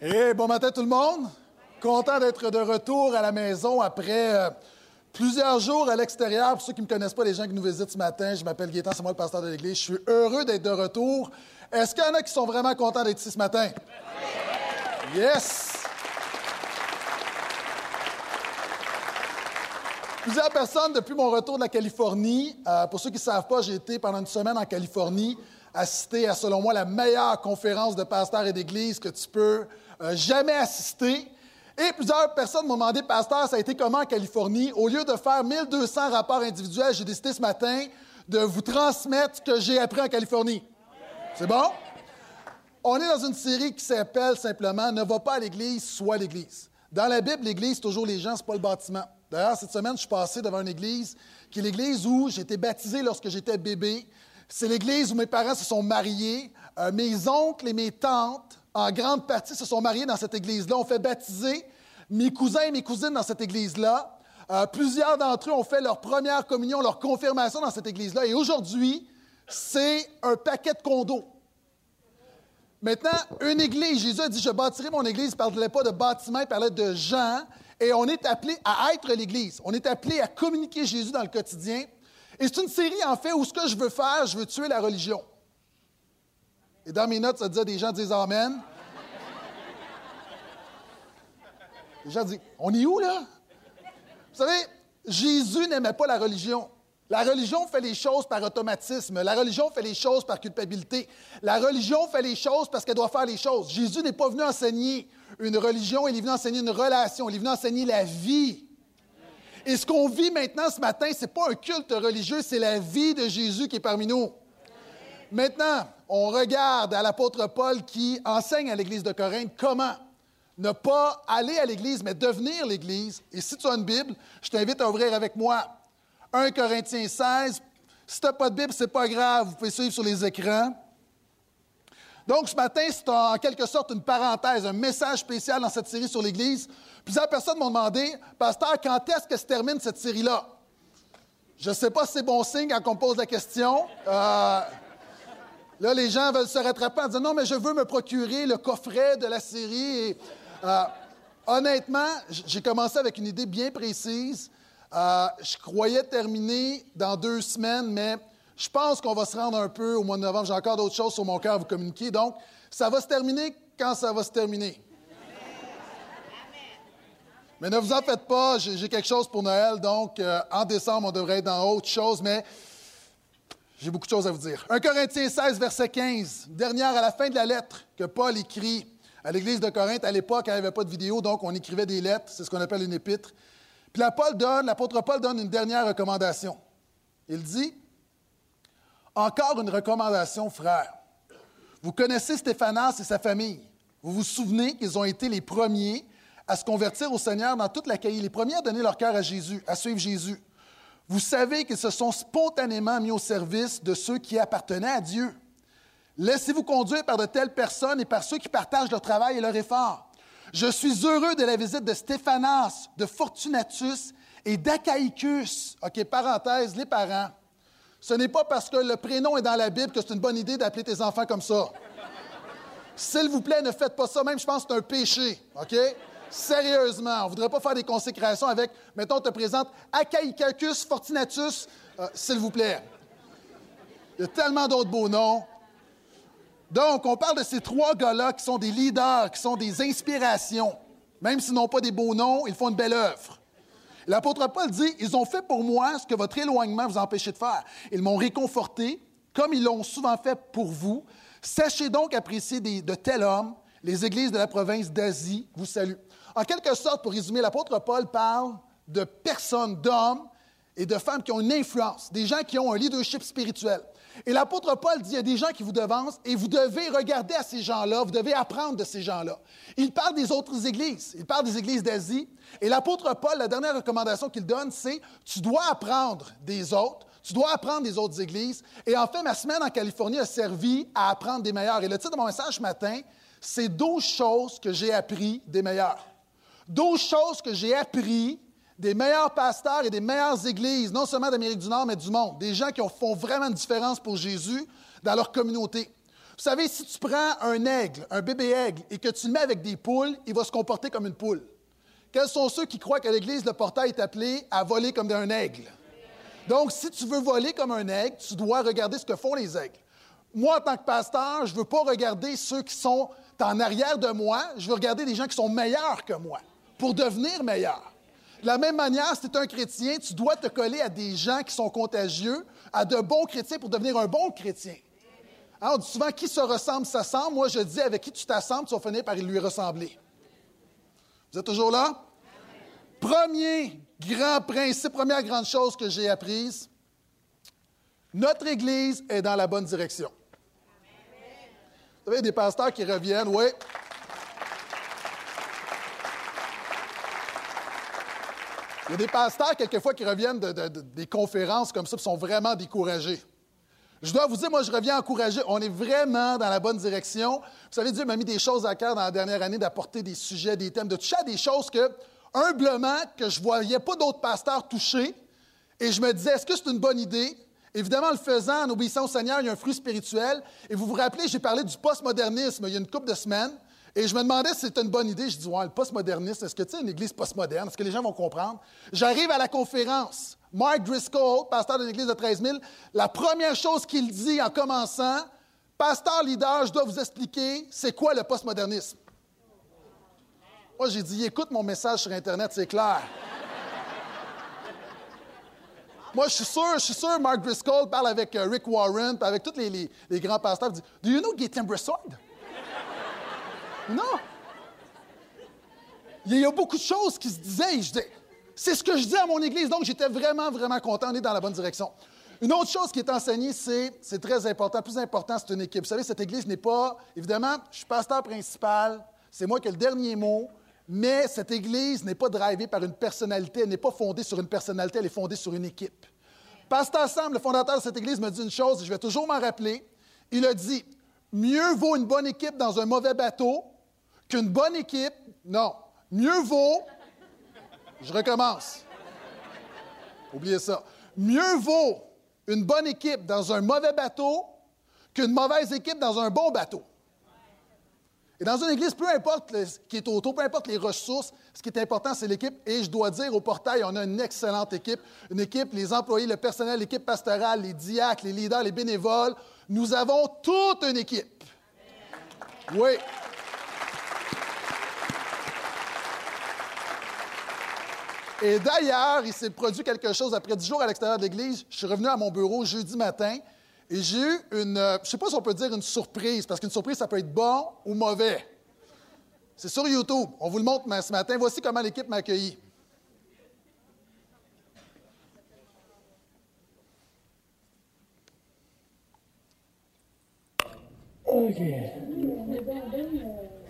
Et bon matin tout le monde. Content d'être de retour à la maison après euh, plusieurs jours à l'extérieur. Pour ceux qui ne me connaissent pas, les gens qui nous visitent ce matin, je m'appelle Gaétan, c'est moi le pasteur de l'Église. Je suis heureux d'être de retour. Est-ce qu'il y en a qui sont vraiment contents d'être ici ce matin? Yes! Plusieurs personnes depuis mon retour de la Californie. euh, pour ceux qui ne savent pas, j'ai été pendant une semaine en Californie, assister à, selon moi, la meilleure conférence de pasteurs et d'églises que tu peux euh, jamais assister. Et plusieurs personnes m'ont demandé, pasteur, ça a été comment en Californie? Au lieu de faire 1200 rapports individuels, j'ai décidé ce matin de vous transmettre ce que j'ai appris en Californie. C'est bon? On est dans une série qui s'appelle simplement Ne va pas à l'église, sois l'église. Dans la Bible, l'église, c'est toujours les gens, c'est pas le bâtiment. D'ailleurs, cette semaine, je suis passé devant une église qui est l'église où j'ai été baptisé lorsque j'étais bébé. C'est l'église où mes parents se sont mariés. Euh, mes oncles et mes tantes, en grande partie, se sont mariés dans cette église-là. On fait baptiser mes cousins et mes cousines dans cette église-là. Euh, plusieurs d'entre eux ont fait leur première communion, leur confirmation dans cette église-là. Et aujourd'hui, c'est un paquet de condos. Maintenant, une église, Jésus a dit, je bâtirai mon église, il ne parlait pas de bâtiment, il parlait de gens, et on est appelé à être l'église. On est appelé à communiquer Jésus dans le quotidien. Et c'est une série, en fait, où ce que je veux faire, je veux tuer la religion. Et dans mes notes, ça disait, des gens disent Amen. Les gens disent, on est où, là? Vous savez, Jésus n'aimait pas la religion. La religion fait les choses par automatisme. La religion fait les choses par culpabilité. La religion fait les choses parce qu'elle doit faire les choses. Jésus n'est pas venu enseigner une religion, il est venu enseigner une relation, il est venu enseigner la vie. Et ce qu'on vit maintenant ce matin, ce n'est pas un culte religieux, c'est la vie de Jésus qui est parmi nous. Maintenant, on regarde à l'apôtre Paul qui enseigne à l'Église de Corinthe comment ne pas aller à l'Église, mais devenir l'Église. Et si tu as une Bible, je t'invite à ouvrir avec moi 1 Corinthiens 16. Si tu n'as pas de Bible, ce n'est pas grave, vous pouvez suivre sur les écrans. Donc, ce matin, c'est en quelque sorte une parenthèse, un message spécial dans cette série sur l'Église. Plusieurs personnes m'ont demandé, Pasteur, quand est-ce que se termine cette série-là? Je ne sais pas si c'est bon signe quand on pose la question. Euh, là, les gens veulent se rattraper en disant Non, mais je veux me procurer le coffret de la série. Euh, honnêtement, j'ai commencé avec une idée bien précise. Euh, je croyais terminer dans deux semaines, mais je pense qu'on va se rendre un peu au mois de novembre. J'ai encore d'autres choses sur mon cœur à vous communiquer. Donc, ça va se terminer quand ça va se terminer. Mais ne vous en faites pas, j'ai quelque chose pour Noël. Donc, euh, en décembre, on devrait être dans autre chose, mais j'ai beaucoup de choses à vous dire. 1 Corinthiens 16, verset 15, dernière à la fin de la lettre que Paul écrit à l'Église de Corinthe. À l'époque, il n'y avait pas de vidéo, donc on écrivait des lettres. C'est ce qu'on appelle une épître. Puis l'apôtre Paul donne une dernière recommandation. Il dit Encore une recommandation, frère. Vous connaissez Stéphanas et sa famille. Vous vous souvenez qu'ils ont été les premiers à se convertir au Seigneur dans toute la cahier, les premiers à donner leur cœur à Jésus, à suivre Jésus. Vous savez qu'ils se sont spontanément mis au service de ceux qui appartenaient à Dieu. Laissez-vous conduire par de telles personnes et par ceux qui partagent leur travail et leur effort. Je suis heureux de la visite de Stéphanas, de Fortunatus et d'Achaïcus. OK, parenthèse, les parents. Ce n'est pas parce que le prénom est dans la Bible que c'est une bonne idée d'appeler tes enfants comme ça. S'il vous plaît, ne faites pas ça. Même, je pense que c'est un péché. OK? Sérieusement, on ne voudrait pas faire des consécrations avec, mettons, on te présente Achaïcus Fortunatus, euh, s'il vous plaît. Il y a tellement d'autres beaux noms. Donc, on parle de ces trois gars-là qui sont des leaders, qui sont des inspirations. Même s'ils n'ont pas des beaux noms, ils font une belle œuvre. L'apôtre Paul dit, ils ont fait pour moi ce que votre éloignement vous empêchait de faire. Ils m'ont réconforté, comme ils l'ont souvent fait pour vous. Sachez donc apprécier de tels hommes. Les églises de la province d'Asie vous saluent. En quelque sorte, pour résumer, l'apôtre Paul parle de personnes, d'hommes et de femmes qui ont une influence, des gens qui ont un leadership spirituel. Et l'apôtre Paul dit, il y a des gens qui vous devancent et vous devez regarder à ces gens-là, vous devez apprendre de ces gens-là. Il parle des autres églises, il parle des églises d'Asie. Et l'apôtre Paul, la dernière recommandation qu'il donne, c'est, tu dois apprendre des autres, tu dois apprendre des autres églises. Et en fait, ma semaine en Californie a servi à apprendre des meilleurs. Et le titre de mon message ce matin, c'est 12 choses que j'ai appris des meilleurs. 12 choses que j'ai appris des meilleurs pasteurs et des meilleures églises, non seulement d'Amérique du Nord, mais du monde. Des gens qui font vraiment une différence pour Jésus dans leur communauté. Vous savez, si tu prends un aigle, un bébé aigle, et que tu le mets avec des poules, il va se comporter comme une poule. Quels sont ceux qui croient qu'à l'Église, le portail est appelé à voler comme un aigle? Donc, si tu veux voler comme un aigle, tu dois regarder ce que font les aigles. Moi, en tant que pasteur, je ne veux pas regarder ceux qui sont en arrière de moi, je veux regarder des gens qui sont meilleurs que moi pour devenir meilleur. De la même manière, si tu es un chrétien, tu dois te coller à des gens qui sont contagieux, à de bons chrétiens pour devenir un bon chrétien. On dit souvent qui se ressemble s'assemble. Moi, je dis avec qui tu t'assembles, tu vas finir par lui ressembler. Vous êtes toujours là? Premier grand principe, première grande chose que j'ai apprise, notre Église est dans la bonne direction. Vous savez, des pasteurs qui reviennent, oui. Il y a des pasteurs, quelquefois, qui reviennent des conférences comme ça, qui sont vraiment découragés. Je dois vous dire, moi, je reviens encouragé. On est vraiment dans la bonne direction. Vous savez, Dieu m'a mis des choses à cœur dans la dernière année d'apporter des sujets, des thèmes, de toucher à des choses que, humblement, que je ne voyais pas d'autres pasteurs toucher. Et je me disais, est-ce que c'est une bonne idée? Évidemment, en le faisant, en obéissant au Seigneur, il y a un fruit spirituel. Et vous vous rappelez, j'ai parlé du postmodernisme il y a une couple de semaines. Et je me demandais si c'était une bonne idée. Je dis, ouais, le postmodernisme, est-ce que tu sais une église postmoderne? Est-ce que les gens vont comprendre? J'arrive à la conférence. Mark Driscoll, pasteur d'une église de 13 000, la première chose qu'il dit en commençant, pasteur leader, je dois vous expliquer c'est quoi le postmodernisme. Moi, j'ai dit, écoute mon message sur Internet, c'est clair. Moi, je suis sûr, je suis sûr, Mark Driscoll parle avec euh, Rick Warren, avec tous les, grands pasteurs, il dit, Do you know Gaten Bressard? Non. Il y a beaucoup de choses qui se disaient. Je disais, c'est ce que je dis à mon Église, donc j'étais vraiment, vraiment content. On est dans la bonne direction. Une autre chose qui est enseignée, c'est, c'est très important. Plus important, c'est une équipe. Vous savez, cette Église n'est pas, évidemment, je suis pasteur principal, c'est moi qui ai le dernier mot, mais cette Église n'est pas drivée par une personnalité, elle n'est pas fondée sur une personnalité, elle est fondée sur une équipe. Pasteur Sam, le fondateur de cette Église, me dit une chose, et je vais toujours m'en rappeler. Il a dit, mieux vaut une bonne équipe dans un mauvais bateau qu'une bonne équipe, non, mieux vaut je recommence. Oubliez ça. Mieux vaut une bonne équipe dans un mauvais bateau qu'une mauvaise équipe dans un bon bateau. Et dans une église, peu importe ce qui est autour, peu importe les ressources, ce qui est important, c'est l'équipe. Et je dois dire, au portail, on a une excellente équipe. Une équipe, les employés, le personnel, l'équipe pastorale, les diacres, les leaders, les bénévoles. Nous avons toute une équipe. Oui. Et d'ailleurs, il s'est produit quelque chose après dix jours à l'extérieur de l'église. Je suis revenu à mon bureau jeudi matin et j'ai eu une, euh, je ne sais pas si on peut dire une surprise, parce qu'une surprise, ça peut être bon ou mauvais. C'est sur YouTube. On vous le montre ce matin. Voici comment l'équipe m'a accueilli. OK.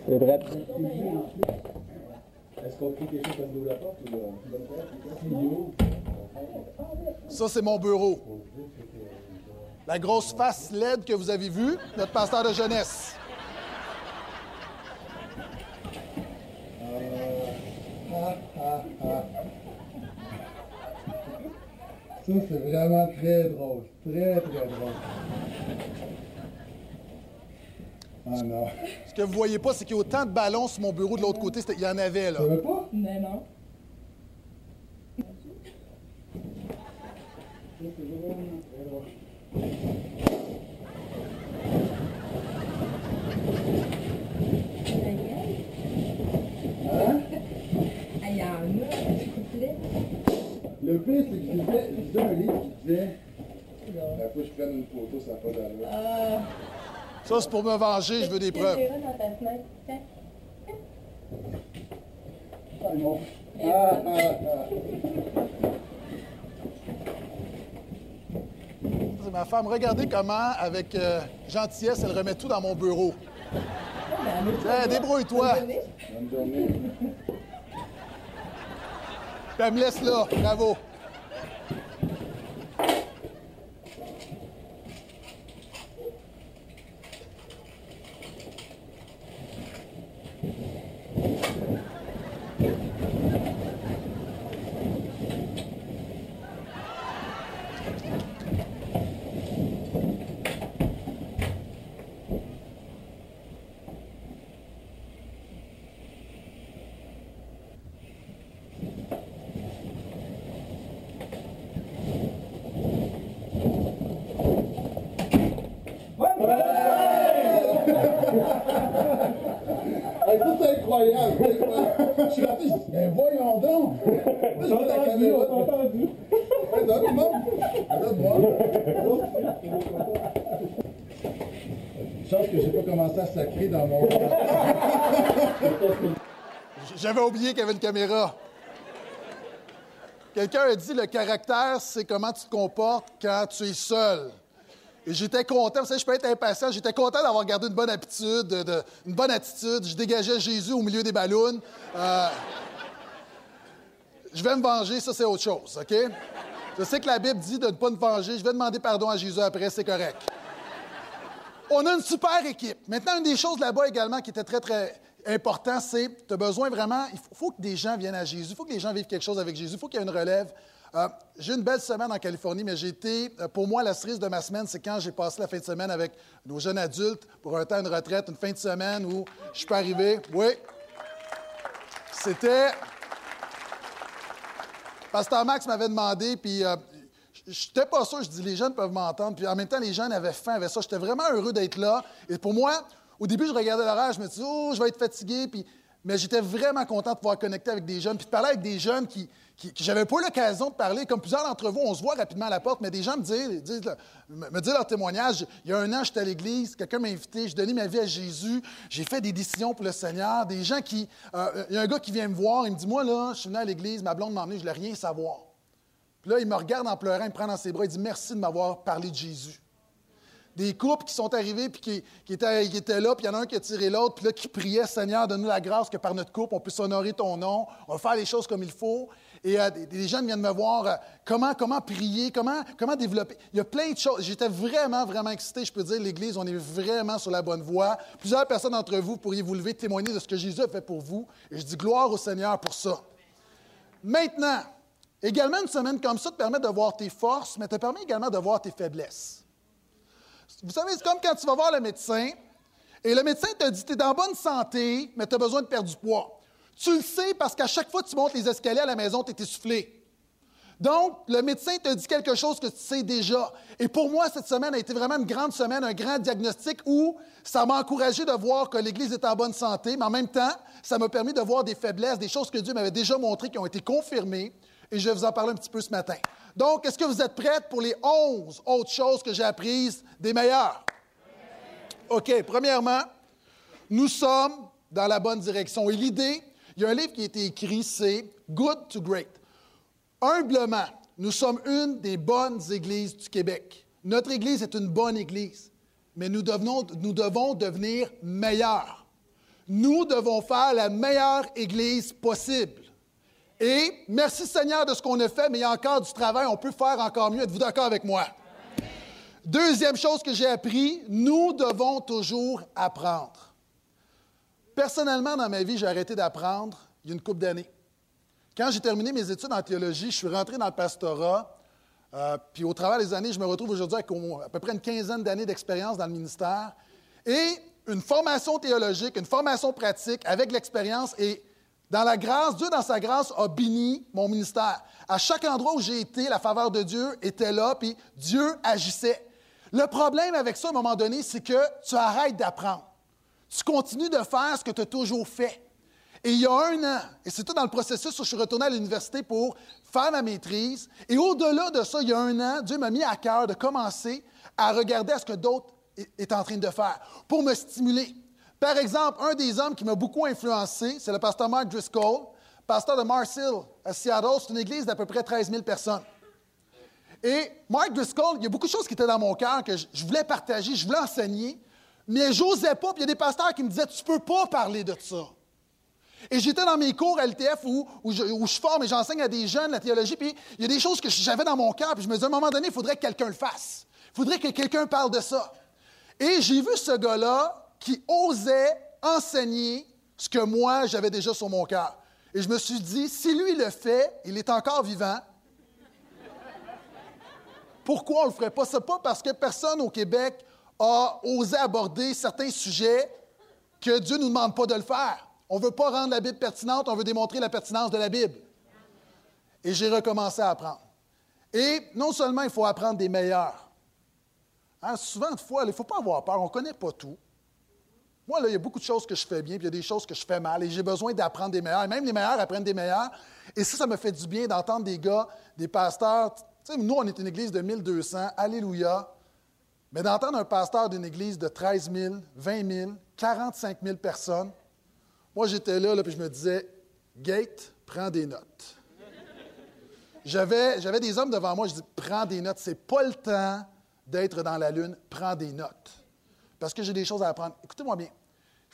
C'est prêt? Est-ce qu'on prie quelque chose comme la porte ou Ça, c'est mon bureau. La grosse face LED que vous avez vue, notre pasteur de jeunesse. Ça, c'est vraiment très drôle. Très, très drôle. Ah non. Ce que vous ne voyez pas, c'est qu'il y a autant de ballons sur mon bureau de l'autre côté. Il y en avait, là. Tu veux pas? Mais non. Hein? Il y en a, s'il vous plaît. Le pire, c'est que je disais, un livre qui disait. Il faut que je prenne une photo, ça n'a pas d'allure. Ah. Ça, c'est pour me venger, je veux des preuves. C'est ma femme. Regardez comment, avec euh, gentillesse, elle remet tout dans mon bureau. débrouille-toi. elle me laisse là. Bravo. Incroyable. Je suis rentré, je dis, mais voyons donc. Je vois la caméra. Moi. Chance que j'ai pas commencé à sacrer dans mon. J'avais oublié qu'il y avait une caméra. Quelqu'un a dit le caractère, c'est comment tu te comportes quand tu es seul. J'étais content, vous savez, je peux être impatient, j'étais content d'avoir gardé une bonne habitude, de, une bonne attitude. Je dégageais Jésus au milieu des ballons. Euh, je vais me venger, ça c'est autre chose, OK? Je sais que la Bible dit de ne pas me venger, je vais demander pardon à Jésus après, c'est correct. On a une super équipe. Maintenant, une des choses là-bas également qui était très, très important, c'est tu as besoin vraiment, il faut, que des gens viennent à Jésus, il faut que les gens vivent quelque chose avec Jésus, il faut qu'il y ait une relève. Euh, j'ai une belle semaine en Californie, mais j'ai été, euh, pour moi, la cerise de ma semaine, c'est quand j'ai passé la fin de semaine avec nos jeunes adultes pour un temps de retraite, une fin de semaine où je suis arrivé. Oui. C'était. Pasteur Max m'avait demandé, puis euh, je n'étais pas sûr, je dis les jeunes peuvent m'entendre, puis en même temps, les jeunes avaient faim, avaient ça. J'étais vraiment heureux d'être là. Et pour moi, au début, je regardais l'horaire, je me disais, oh, je vais être fatigué, puis mais j'étais vraiment content de pouvoir connecter avec des jeunes, puis de parler avec des jeunes qui, qui, j'avais pas l'occasion de parler. Comme plusieurs d'entre vous, on se voit rapidement à la porte, mais des gens me disent, me leur témoignage. Il y a un an, j'étais à l'église, quelqu'un m'a invité, j'ai donné ma vie à Jésus, j'ai fait des décisions pour le Seigneur. Des gens qui, euh, il y a un gars qui vient me voir, il me dit, moi là, je suis venu à l'église, ma blonde m'a emmené, je voulais rien savoir. Puis là, il me regarde en pleurant, il me prend dans ses bras, il dit, merci de m'avoir parlé de Jésus des couples qui sont arrivés puis qui, étaient, là, puis il y en a un qui a tiré l'autre, puis là, qui priait, Seigneur, donne-nous la grâce que par notre couple, on puisse honorer ton nom, on va faire les choses comme il faut. Et euh, des, jeunes viennent me voir euh, comment, comment prier, comment, comment développer. Il y a plein de choses. J'étais vraiment, vraiment excité. Je peux dire, l'Église, on est vraiment sur la bonne voie. Plusieurs personnes d'entre vous pourriez vous lever, témoigner de ce que Jésus a fait pour vous. Et je dis gloire au Seigneur pour ça. Maintenant, également, une semaine comme ça te permet de voir tes forces, mais te permet également de voir tes faiblesses. Vous savez, c'est comme quand tu vas voir le médecin et le médecin te dit Tu es en bonne santé, mais tu as besoin de perdre du poids. Tu le sais parce qu'à chaque fois que tu montes les escaliers à la maison, tu es essoufflé. Donc, le médecin te dit quelque chose que tu sais déjà. Et pour moi, cette semaine a été vraiment une grande semaine, un grand diagnostic où ça m'a encouragé de voir que l'Église est en bonne santé, mais en même temps, ça m'a permis de voir des faiblesses, des choses que Dieu m'avait déjà montrées qui ont été confirmées. Et je vais vous en parler un petit peu ce matin. Donc, est-ce que vous êtes prêts pour les 11 autres choses que j'ai apprises des meilleures? OK, premièrement, nous sommes dans la bonne direction. Et l'idée, il y a un livre qui a été écrit, c'est Good to Great. Humblement, nous sommes une des bonnes églises du Québec. Notre église est une bonne église, mais nous, nous devons devenir meilleurs. Nous devons faire la meilleure église possible. Et merci Seigneur de ce qu'on a fait, mais il y a encore du travail, on peut faire encore mieux. Êtes-vous d'accord avec moi? Deuxième chose que j'ai appris, nous devons toujours apprendre. Personnellement, dans ma vie, j'ai arrêté d'apprendre il y a une couple d'années. Quand j'ai terminé mes études en théologie, je suis rentré dans le pastorat. Euh, puis au travers des années, je me retrouve aujourd'hui avec à peu près une quinzaine d'années d'expérience dans le ministère. Et une formation théologique, une formation pratique avec l'expérience et dans la grâce, Dieu, dans sa grâce, a béni mon ministère. À chaque endroit où j'ai été, la faveur de Dieu était là, puis Dieu agissait. Le problème avec ça, à un moment donné, c'est que tu arrêtes d'apprendre. Tu continues de faire ce que tu as toujours fait. Et il y a un an, et c'est tout dans le processus où je suis retourné à l'université pour faire ma maîtrise. Et au-delà de ça, il y a un an, Dieu m'a mis à cœur de commencer à regarder ce que d'autres étaient en train de faire pour me stimuler. Par exemple, un des hommes qui m'a beaucoup influencé, c'est le pasteur Mark Driscoll, pasteur de Mars Hill à Seattle. C'est une église d'à peu près 13 000 personnes. Et Mark Driscoll, il y a beaucoup de choses qui étaient dans mon cœur que je, voulais partager, je voulais enseigner, mais je n'osais pas. Puis il y a des pasteurs qui me disaient Tu ne peux pas parler de ça. Et j'étais dans mes cours à LTF où, où, je, où je forme et j'enseigne à des jeunes la théologie, puis il y a des choses que j'avais dans mon cœur, puis je me disais à un moment donné, il faudrait que quelqu'un le fasse. Il faudrait que quelqu'un parle de ça. Et j'ai vu ce gars-là qui osait enseigner ce que moi, j'avais déjà sur mon cœur. Et je me suis dit, si lui le fait, il est encore vivant. Pourquoi on ne le ferait pas? Ce pas parce que personne au Québec a osé aborder certains sujets que Dieu ne nous demande pas de le faire. On ne veut pas rendre la Bible pertinente, on veut démontrer la pertinence de la Bible. Et j'ai recommencé à apprendre. Et non seulement il faut apprendre des meilleurs. Hein, souvent, de fois, il ne faut pas avoir peur, on ne connaît pas tout. Moi, là, il y a beaucoup de choses que je fais bien, puis il y a des choses que je fais mal, et j'ai besoin d'apprendre des meilleurs. Et même les meilleurs apprennent des meilleurs. Et ça, ça me fait du bien d'entendre des gars, des pasteurs. Tu sais, nous, on est une église de 1200, Alléluia. Mais d'entendre un pasteur d'une église de 13 000, 20 000, 45 000 personnes, moi, j'étais là, là, puis je me disais, Gate, prends des notes. J'avais, j'avais des hommes devant moi, je dis, prends des notes. C'est pas le temps d'être dans la lune, prends des notes. Parce que j'ai des choses à apprendre. Écoutez-moi bien.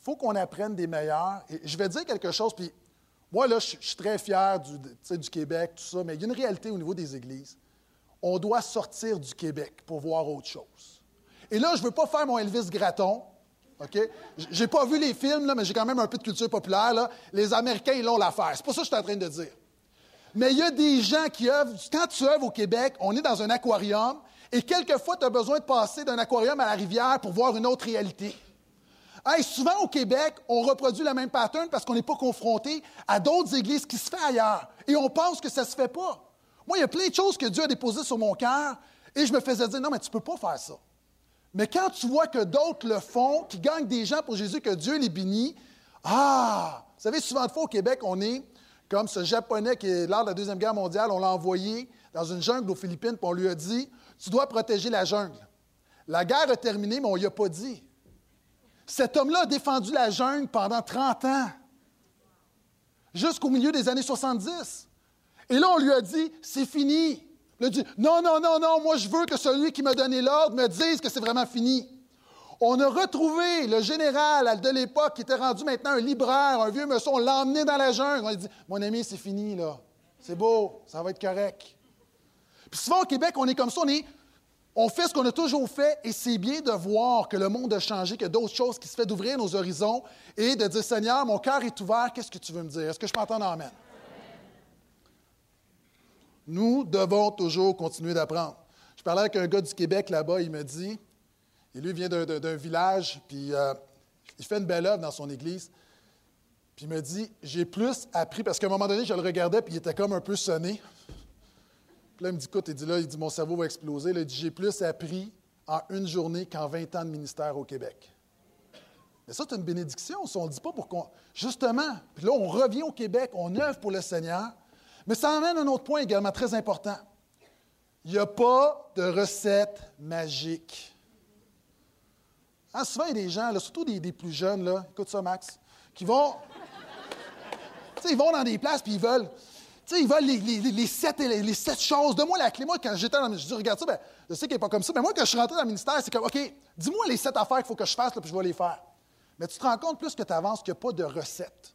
Faut qu'on apprenne des meilleurs. Et je vais dire quelque chose, puis moi, là, je, suis très fier du, Québec, tout ça, mais il y a une réalité au niveau des églises. On doit sortir du Québec pour voir autre chose. Et là, je ne veux pas faire mon Elvis Graton. OK? J'ai pas vu les films, mais j'ai quand même un peu de culture populaire. Les Américains, ils l'ont l'affaire. C'est pas ça que je suis en train de dire. Mais il y a des gens qui œuvrent. Quand tu œuvres au Québec, on est dans un aquarium et quelquefois, tu as besoin de passer d'un aquarium à la rivière pour voir une autre réalité. Souvent au Québec, on reproduit le même pattern parce qu'on n'est pas confronté à d'autres églises qui se font ailleurs. Et on pense que ça ne se fait pas. Moi, il y a plein de choses que Dieu a déposées sur mon cœur et je me faisais dire, non, mais tu ne peux pas faire ça. Mais quand tu vois que d'autres le font, qui gagnent des gens pour Jésus, que Dieu les bénit, ah! Vous savez, souvent de fois au Québec, on est comme ce Japonais qui, lors de la Deuxième Guerre mondiale, on l'a envoyé dans une jungle aux Philippines, puis on lui a dit Tu dois protéger la jungle. La guerre a terminé, mais on ne lui a pas dit. Cet homme-là a défendu la jungle pendant 30 ans, jusqu'au milieu des années 70. Et là, on lui a dit C'est fini. Il a dit Non, non, non, non, moi je veux que celui qui m'a donné l'ordre me dise que c'est vraiment fini. On a retrouvé le général de l'époque qui était rendu maintenant un libraire, un vieux monsieur. On l'a emmené dans la jungle. On a dit Mon ami, c'est fini, là. C'est beau, ça va être correct. Puis souvent au Québec, on est comme ça, on, est, on fait ce qu'on a toujours fait et c'est bien de voir que le monde a changé, qu'il y d'autres choses qui se fait d'ouvrir nos horizons et de dire Seigneur, mon cœur est ouvert, qu'est-ce que tu veux me dire? Est-ce que je peux entendre Amen? Nous devons toujours continuer d'apprendre. Je parlais avec un gars du Québec là-bas, il me dit et lui vient d'un village, puis euh, il fait une belle œuvre dans son église. Puis il me dit J'ai plus appris, parce qu'à un moment donné, je le regardais, puis il était comme un peu sonné. Puis là, il me dit Écoute, il dit là, il dit Mon cerveau va exploser. il dit J'ai plus appris en une journée qu'en 20 ans de ministère au Québec. Mais ça, c'est une bénédiction. on ne le dit pas pour qu'on. Justement, puis là, on revient au Québec, on œuvre pour le Seigneur. Mais ça amène un autre point également très important. Il n'y a pas de recette magique. Hein, souvent, il y a des gens, surtout des, plus jeunes, là, écoute ça, Max, qui vont. ils vont dans des places puis ils veulent. Ils veulent les, sept, les, sept choses. Donne-moi la clé. Moi, quand j'étais dans le je dis, regarde ça, ben, je sais qu'il n'est pas comme ça, mais moi, quand je suis rentré dans le ministère, c'est comme, OK, dis-moi les sept affaires qu'il faut que je fasse, là, puis je vais les faire. Mais tu te rends compte plus que tu avances qu'il n'y a pas de recette.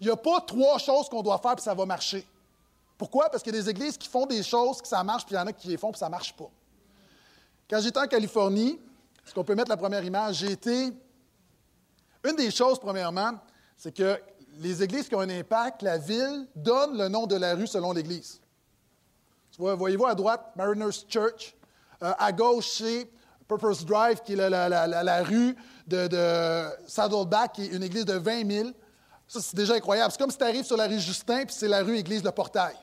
Il n'y a pas trois choses qu'on doit faire puis ça va marcher. Pourquoi? Parce qu'il y a des églises qui font des choses, que ça marche, puis il y en a qui les font, puis ça ne marche pas. Quand j'étais en Californie, est-ce qu'on peut mettre la première image? J'ai été. Une des choses, premièrement, c'est que les églises qui ont un impact, la ville donne le nom de la rue selon l'église. Voyez-vous à droite, Mariners Church. Euh, à gauche, c'est Purpose Drive, qui est la, rue de, Saddleback, qui est une église de 20 000. Ça, c'est déjà incroyable. C'est comme si tu arrives sur la rue Justin, puis c'est la rue Église de Portail.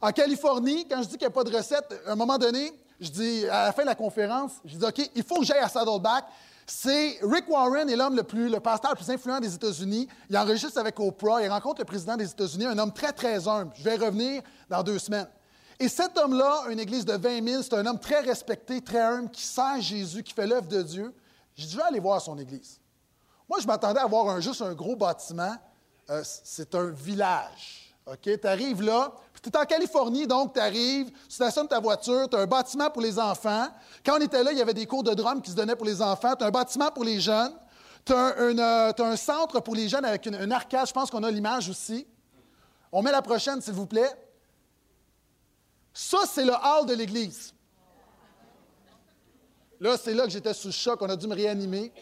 En Californie, quand je dis qu'il n'y a pas de recette, à un moment donné, je dis, à la fin de la conférence, je dis, OK, il faut que j'aille à Saddleback. C'est Rick Warren est l'homme le plus, le pasteur le plus influent des États-Unis. Il enregistre avec Oprah, il rencontre le président des États-Unis, un homme très, très humble. Je vais revenir dans deux semaines. Et cet homme-là, une église de 20 000, c'est un homme très respecté, très humble, qui sert Jésus, qui fait l'œuvre de Dieu. J'ai dit, je vais aller voir son église. Moi, je m'attendais à voir un, juste un gros bâtiment. Euh, c'est un village. OK? Tu arrives là, tu es en Californie, donc tu arrives, tu stationnes ta voiture, tu as un bâtiment pour les enfants. Quand on était là, il y avait des cours de drum qui se donnaient pour les enfants. Tu as un bâtiment pour les jeunes. Tu as, euh, un centre pour les jeunes avec une, arcade. Je pense qu'on a l'image aussi. On met la prochaine, s'il vous plaît. Ça, c'est le hall de l'Église. Là, c'est là que j'étais sous choc. On a dû me réanimer.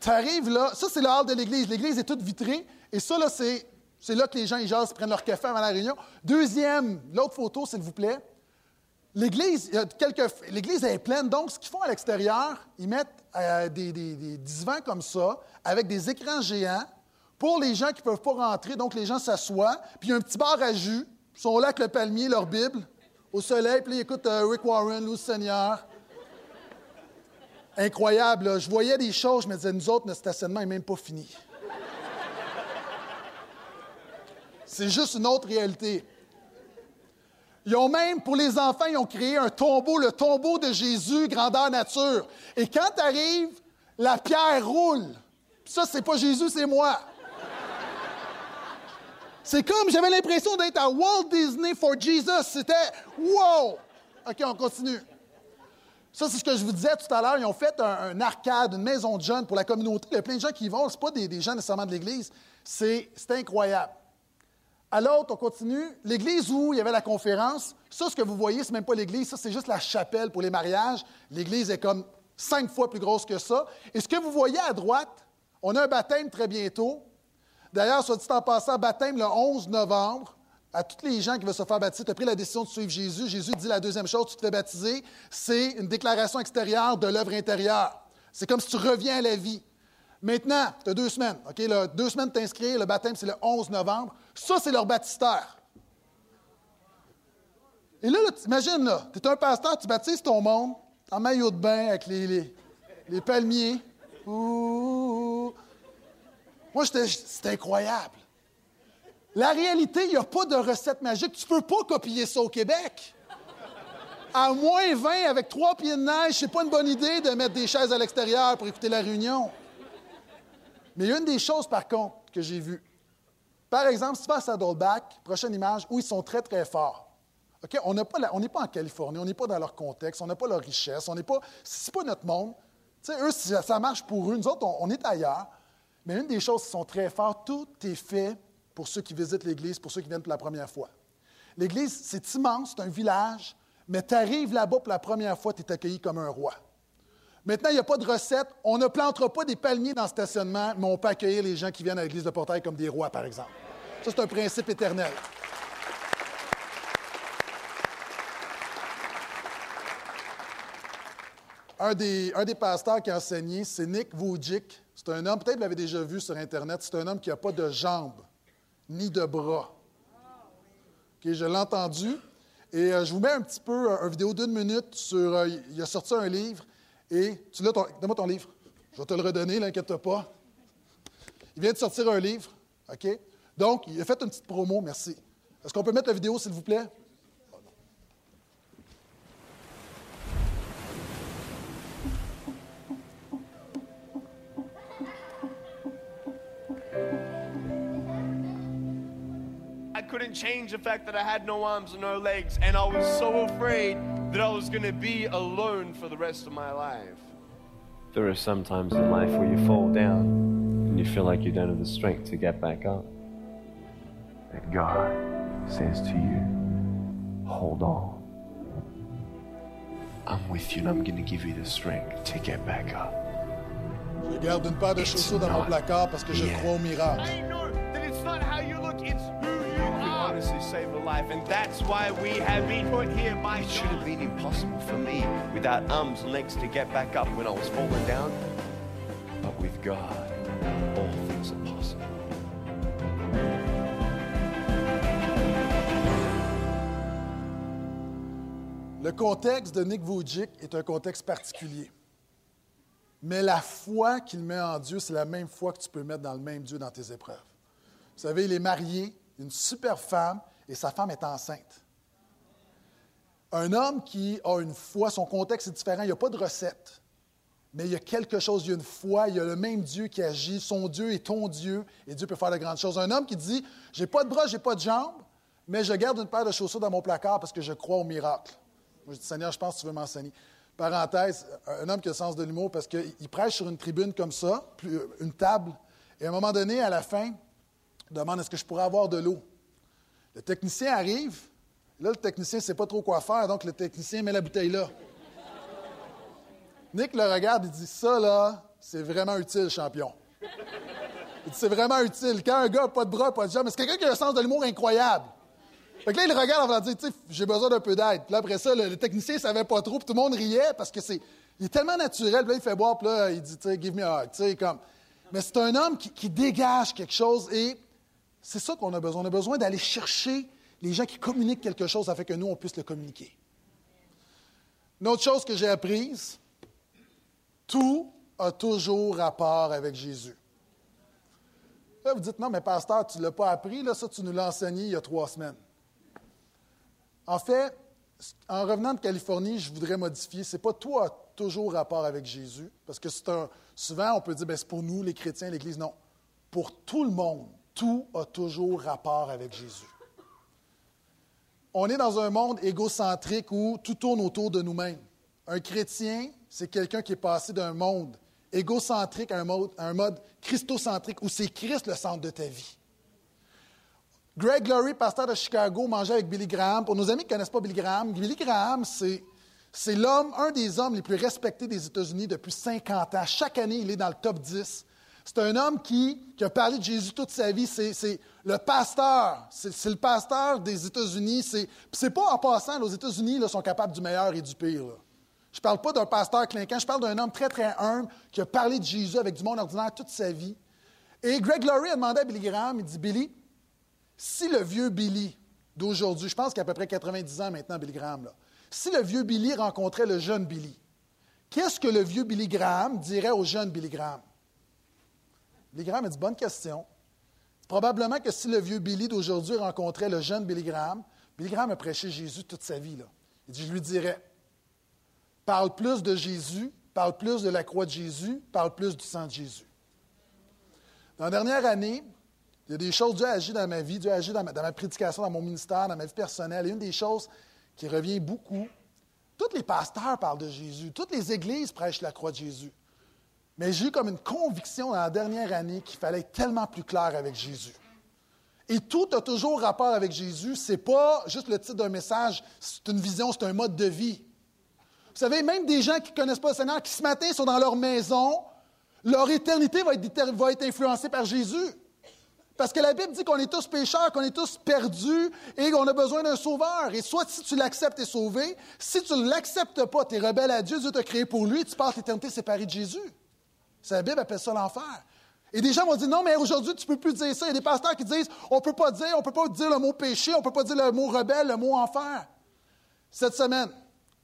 tu arrives là. Ça, c'est le hall de l'Église. L'Église est toute vitrée. Et ça, là, c'est c'est là que les gens, ils jasent, prennent leur café avant la réunion. Deuxième, l'autre photo, s'il vous plaît. L'église, l'église est pleine, donc ce qu'ils font à l'extérieur, ils mettent euh, des, divans comme ça, avec des écrans géants, pour les gens qui ne peuvent pas rentrer, donc les gens s'assoient, puis il y a un petit bar à jus, ils sont là avec le palmier, leur Bible, au soleil, puis ils écoutent euh, Rick Warren, Louis Seigneur. Incroyable. Je voyais des choses, je me disais, nous autres, notre stationnement n'est même pas fini. C'est juste une autre réalité. Ils ont même, pour les enfants, ils ont créé un tombeau, le tombeau de Jésus, grandeur nature. Et quand tu arrives, la pierre roule. Ça, c'est pas Jésus, c'est moi. C'est comme, j'avais l'impression d'être à Walt Disney for Jesus. C'était wow! OK, on continue. Ça, c'est ce que je vous disais tout à l'heure. Ils ont fait un, arcade, une maison de jeunes pour la communauté. Il y a plein de gens qui y vont. Ce pas des, des, gens nécessairement de l'Église. C'est incroyable. À l'autre, on continue. L'église où il y avait la conférence, ça, ce que vous voyez, ce n'est même pas l'église, ça, c'est juste la chapelle pour les mariages. L'église est comme cinq fois plus grosse que ça. Et ce que vous voyez à droite, on a un baptême très bientôt. D'ailleurs, soit dit en passant, baptême le 11 novembre. À tous les gens qui veulent se faire baptiser, tu as pris la décision de suivre Jésus. Jésus dit la deuxième chose, tu te fais baptiser, c'est une déclaration extérieure de l'œuvre intérieure. C'est comme si tu reviens à la vie. Maintenant, tu as deux semaines. OK? deux semaines de t'inscrire. Le baptême, c'est le 11 novembre. Ça, c'est leur baptistère. Et là, imagine, là, tu es un pasteur, tu baptises ton monde en maillot de bain avec les, les, palmiers. Moi, c'était incroyable. La réalité, il n'y a pas de recette magique. Tu ne peux pas copier ça au Québec. À moins 20 avec trois pieds de neige, c'est pas une bonne idée de mettre des chaises à l'extérieur pour écouter la réunion. Mais une des choses, par contre, que j'ai vues. Par exemple, si tu vas à Saddleback, prochaine image, où ils sont très, très forts. On n'est pas, en Californie, on n'est pas dans leur contexte, on n'a pas leur richesse, on n'est pas. C'est pas notre monde. eux, ça, marche pour eux, nous autres, on, est ailleurs. Mais une des choses qui sont très fortes, tout est fait pour ceux qui visitent l'Église, pour ceux qui viennent pour la première fois. L'Église, c'est immense, c'est un village, mais tu arrives là-bas pour la première fois, tu es accueilli comme un roi. Maintenant, il n'y a pas de recette. On ne plantera pas des palmiers dans le stationnement, mais on peut accueillir les gens qui viennent à l'église de Portail comme des rois, par exemple. Ça, c'est un principe éternel. Un des, un des pasteurs qui a enseigné, c'est Nick Vujicic. C'est un homme, peut-être vous l'avez déjà vu sur Internet, c'est un homme qui n'a pas de jambes ni de bras. je l'ai entendu. Et euh, je vous mets un petit peu une vidéo d'une minute sur. Euh, il a sorti un livre et tu l'as, donne-moi ton livre. Je vais te le redonner, l'inquiète pas. Il vient de sortir un livre, OK? Donc, il a fait une petite promo, merci. Est-ce qu'on peut mettre la vidéo, s'il vous plaît? Couldn't change the fact that I had no arms and no legs, and I was so afraid that I was going to be alone for the rest of my life. There are some times in life where you fall down and you feel like you don't have the strength to get back up. And God says to you, hold on. I'm with you and I'm going to give you the strength to get back up. Je garde une paire de chaussures dans mon placard parce que je crois au miracle. I know that it's not how you look, it's honestly save a life. And that's why we have been put here by It should have been impossible for me without arms and legs to get back up when I was falling down. But with God, all things are possible. Le contexte de Nick Vujicic est un contexte particulier. Mais la foi qu'il met en Dieu, c'est la même foi que tu peux mettre dans le même Dieu dans tes épreuves. Vous savez, il est marié, une super femme et sa femme est enceinte. Un homme qui a une foi, son contexte est différent, il n'y a pas de recette, mais il y a quelque chose, il y a une foi, il y a le même Dieu qui agit, son Dieu est ton Dieu, et Dieu peut faire de grandes choses. Un homme qui dit, j'ai pas de bras, j'ai pas de jambes, mais je garde une paire de chaussures dans mon placard parce que je crois au miracle. Moi, je dis, Seigneur, je pense que tu veux m'enseigner. Parenthèse, un homme qui a le sens de l'humour parce qu'il prêche sur une tribune comme ça, une table, et à un moment donné, à la fin, demande est-ce que je pourrais avoir de l'eau? Le technicien arrive. Là, le technicien ne sait pas trop quoi faire, donc le technicien met la bouteille là. Nick le regarde et dit Ça, là, c'est vraiment utile, champion. Il dit C'est vraiment utile. Quand un gars n'a pas de bras, pas de jambes, mais c'est quelqu'un qui a un sens de l'humour incroyable. Fait que là, il regarde en disant J'ai besoin d'un peu d'aide. Puis là, après ça, le, technicien ne savait pas trop, puis tout le monde riait parce que c'est. Il est tellement naturel, puis là, il fait boire, puis là, il dit, give me a hug, comme. Mais c'est un homme qui dégage quelque chose et c'est ça qu'on a besoin. On a besoin d'aller chercher les gens qui communiquent quelque chose afin que nous, on puisse le communiquer. Une autre chose que j'ai apprise, Tout a toujours rapport avec Jésus. Là, vous dites, non, mais pasteur, tu ne l'as pas appris, là, ça, tu nous l'as enseigné il y a trois semaines. En fait, en revenant de Californie, je voudrais modifier. Ce n'est pas tout a toujours rapport avec Jésus, parce que c'est un, souvent on peut dire, ben, c'est pour nous, les chrétiens, l'Église. Non. Pour tout le monde, tout a toujours rapport avec Jésus. On est dans un monde égocentrique où tout tourne autour de nous-mêmes. Un chrétien, c'est quelqu'un qui est passé d'un monde égocentrique à un mode, christocentrique où c'est Christ le centre de ta vie. Greg Laurie, pasteur de Chicago, mangeait avec Billy Graham. Pour nos amis qui ne connaissent pas Billy Graham, Billy Graham, c'est, c'est l'homme, un des hommes les plus respectés des États-Unis depuis 50 ans. Chaque année, il est dans le top 10. C'est un homme qui, a parlé de Jésus toute sa vie. C'est, le pasteur. C'est, le pasteur des États-Unis. C'est, pas en passant, aux États-Unis là, sont capables du meilleur et du pire. Je ne parle pas d'un pasteur clinquant, je parle d'un homme très, très humble qui a parlé de Jésus avec du monde ordinaire toute sa vie. Et Greg Laurie a demandé à Billy Graham, il dit, Billy, si le vieux Billy d'aujourd'hui, je pense qu'il a à peu près 90 ans maintenant, Billy Graham, là, si le vieux Billy rencontrait le jeune Billy, qu'est-ce que le vieux Billy Graham dirait au jeune Billy Graham? Billy Graham a dit, bonne question. Probablement que si le vieux Billy d'aujourd'hui rencontrait le jeune Billy Graham, Billy Graham a prêché Jésus toute sa vie. Là. Il dit, je lui dirais, parle plus de Jésus, parle plus de la croix de Jésus, parle plus du sang de Jésus. Dans la dernière année, il y a des choses, Dieu a agi dans ma vie, Dieu a agi dans ma, prédication, dans mon ministère, dans ma vie personnelle. Et une des choses qui revient beaucoup, tous les pasteurs parlent de Jésus, toutes les églises prêchent la croix de Jésus. Mais j'ai eu comme une conviction dans la dernière année qu'il fallait être tellement plus clair avec Jésus. Et tout a toujours rapport avec Jésus. Ce n'est pas juste le titre d'un message, c'est une vision, c'est un mode de vie. Vous savez, même des gens qui ne connaissent pas le Seigneur, qui ce matin sont dans leur maison, leur éternité va être, va être influencée par Jésus. Parce que la Bible dit qu'on est tous pécheurs, qu'on est tous perdus et qu'on a besoin d'un sauveur. Et soit si tu l'acceptes, tu es sauvé. Si tu ne l'acceptes pas, tu es rebelle à Dieu, Dieu t'a créé pour lui, tu passes l'éternité séparée de Jésus. La Bible appelle ça l'enfer. Et des gens vont dire non, mais aujourd'hui, tu ne peux plus dire ça. Il y a des pasteurs qui disent on ne peut pas dire, on peut pas dire le mot péché, on ne peut pas dire le mot rebelle, le mot enfer. Cette semaine,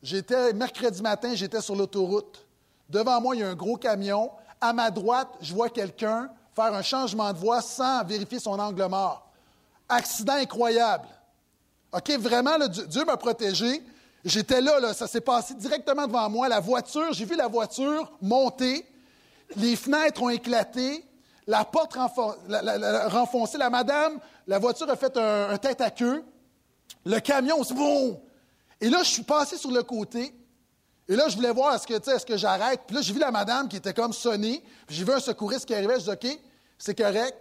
J'étais, mercredi matin, j'étais sur l'autoroute. Devant moi, il y a un gros camion. À ma droite, je vois quelqu'un faire un changement de voie sans vérifier son angle mort. Accident incroyable. OK, vraiment, Dieu m'a protégé. J'étais là, ça s'est passé directement devant moi. La voiture, j'ai vu la voiture monter. Les fenêtres ont éclaté. La porte renfoncée. La madame, la voiture a fait un, tête à queue. Le camion, c'est bon, et là, je suis passé sur le côté. Et là, je voulais voir, est-ce que, est-ce que j'arrête? Puis là, j'ai vu la madame qui était comme sonnée. Puis j'ai vu un secouriste qui arrivait. Je dis, OK, c'est correct.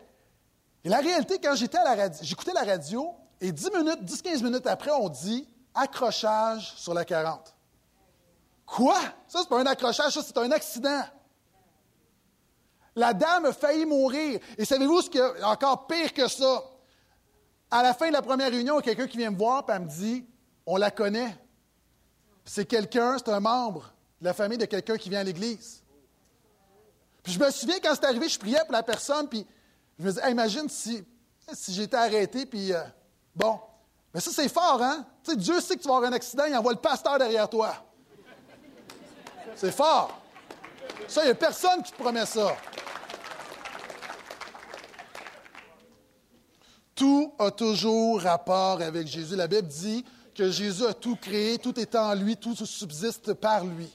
Et la réalité, quand j'étais à la radio, j'écoutais la radio, et 10 minutes, 10-15 minutes après, on dit accrochage sur la 40. Quoi? Ça, c'est pas un accrochage, ça, c'est un accident. La dame a failli mourir. Et savez-vous ce qui est encore pire que ça? À la fin de la première réunion, il y a quelqu'un qui vient me voir et me dit on la connaît. C'est quelqu'un, c'est un membre de la famille de quelqu'un qui vient à l'Église. Puis je me souviens quand c'est arrivé, je priais pour la personne, puis je me disais, imagine si, si j'étais arrêté, puis euh, bon. Mais ça, c'est fort, hein? Tu sais, Dieu sait que tu vas avoir un accident, il envoie le pasteur derrière toi. C'est fort. Ça, il n'y a personne qui te promet ça. Tout a toujours rapport avec Jésus. La Bible dit que Jésus a tout créé, tout est en lui, tout subsiste par lui.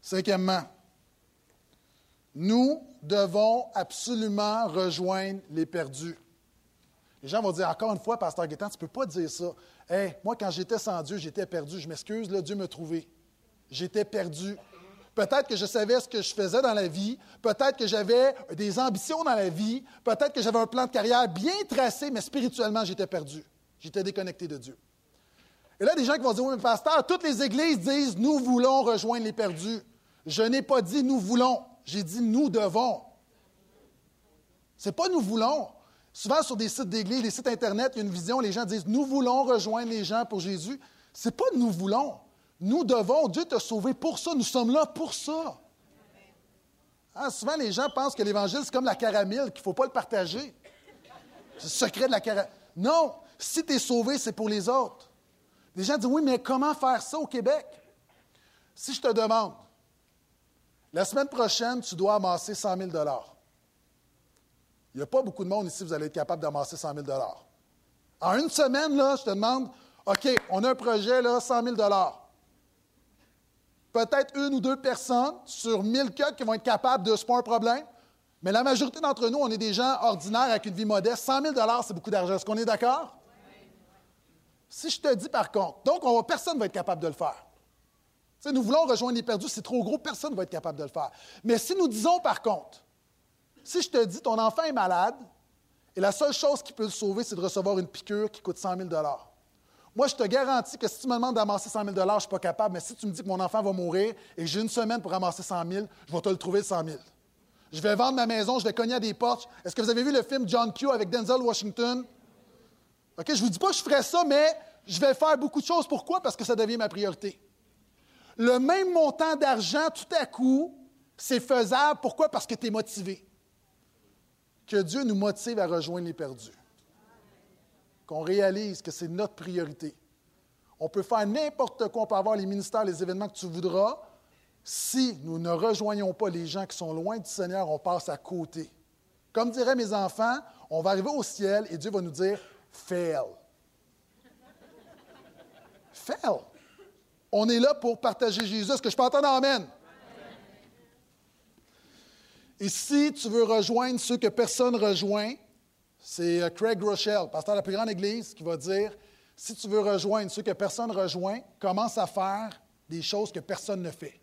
Cinquièmement, nous devons absolument rejoindre les perdus. Les gens vont dire encore une fois, Pasteur Guétan, tu ne peux pas dire ça. Hey, moi, quand j'étais sans Dieu, j'étais perdu. Je m'excuse, là, Dieu m'a trouvé. J'étais perdu. Peut-être que je savais ce que je faisais dans la vie. Peut-être que j'avais des ambitions dans la vie. Peut-être que j'avais un plan de carrière bien tracé, mais spirituellement, j'étais perdu. J'étais déconnecté de Dieu. Et là, des gens qui vont dire, oui, mais pasteur, toutes les églises disent, nous voulons rejoindre les perdus. Je n'ai pas dit nous voulons, j'ai dit nous devons. Ce n'est pas nous voulons. Souvent, sur des sites d'église, des sites Internet, il y a une vision, les gens disent, nous voulons rejoindre les gens pour Jésus. Ce n'est pas nous voulons. Nous devons. Dieu t'a sauvé pour ça. Nous sommes là pour ça. Hein, souvent, les gens pensent que l'Évangile, c'est comme la caramel, qu'il ne faut pas le partager. C'est le secret de la caramel. Non, si tu es sauvé, c'est pour les autres. Les gens disent, oui, mais comment faire ça au Québec? Si je te demande, La semaine prochaine, tu dois amasser 100 000 Il n'y a pas beaucoup de monde ici, vous allez être capable d'amasser 100 000 En une semaine, là, je te demande, OK, on a un projet, là, 100 000 Peut-être une ou deux personnes sur 1000 cas qui vont être capables de, ce pas un problème. Mais la majorité d'entre nous, on est des gens ordinaires avec une vie modeste. 100 000 c'est beaucoup d'argent. Est-ce qu'on est d'accord? Si je te dis par contre, donc personne ne va être capable de le faire. nous voulons rejoindre les perdus, c'est trop gros, personne ne va être capable de le faire. Mais si nous disons par contre, si je te dis ton enfant est malade et la seule chose qui peut le sauver, c'est de recevoir une piqûre qui coûte 100 000 moi, je te garantis que si tu me demandes d'amasser 100 000 je ne suis pas capable, mais si tu me dis que mon enfant va mourir et que j'ai une semaine pour ramasser 100 000 je vais te le trouver 100 000 Je vais vendre ma maison, je vais cogner à des portes. Est-ce que vous avez vu le film John Q avec Denzel Washington? OK, je ne vous dis pas que je ferai ça, mais je vais faire beaucoup de choses. Pourquoi? Parce que ça devient ma priorité. Le même montant d'argent, tout à coup, c'est faisable. Pourquoi? Parce que tu es motivé. Que Dieu nous motive à rejoindre les perdus qu'on réalise que c'est notre priorité. On peut faire n'importe quoi, on peut avoir les ministères, les événements que tu voudras. Si nous ne rejoignons pas les gens qui sont loin du Seigneur, on passe à côté. Comme diraient mes enfants, on va arriver au ciel et Dieu va nous dire fail. Fail. On est là pour partager Jésus. Est-ce que je peux entendre Amen? Et si tu veux rejoindre ceux que personne ne rejoint, c'est euh, Craig Rochelle, pasteur de la plus grande église, qui va dire si tu veux rejoindre ceux que personne ne rejoint, commence à faire des choses que personne ne fait.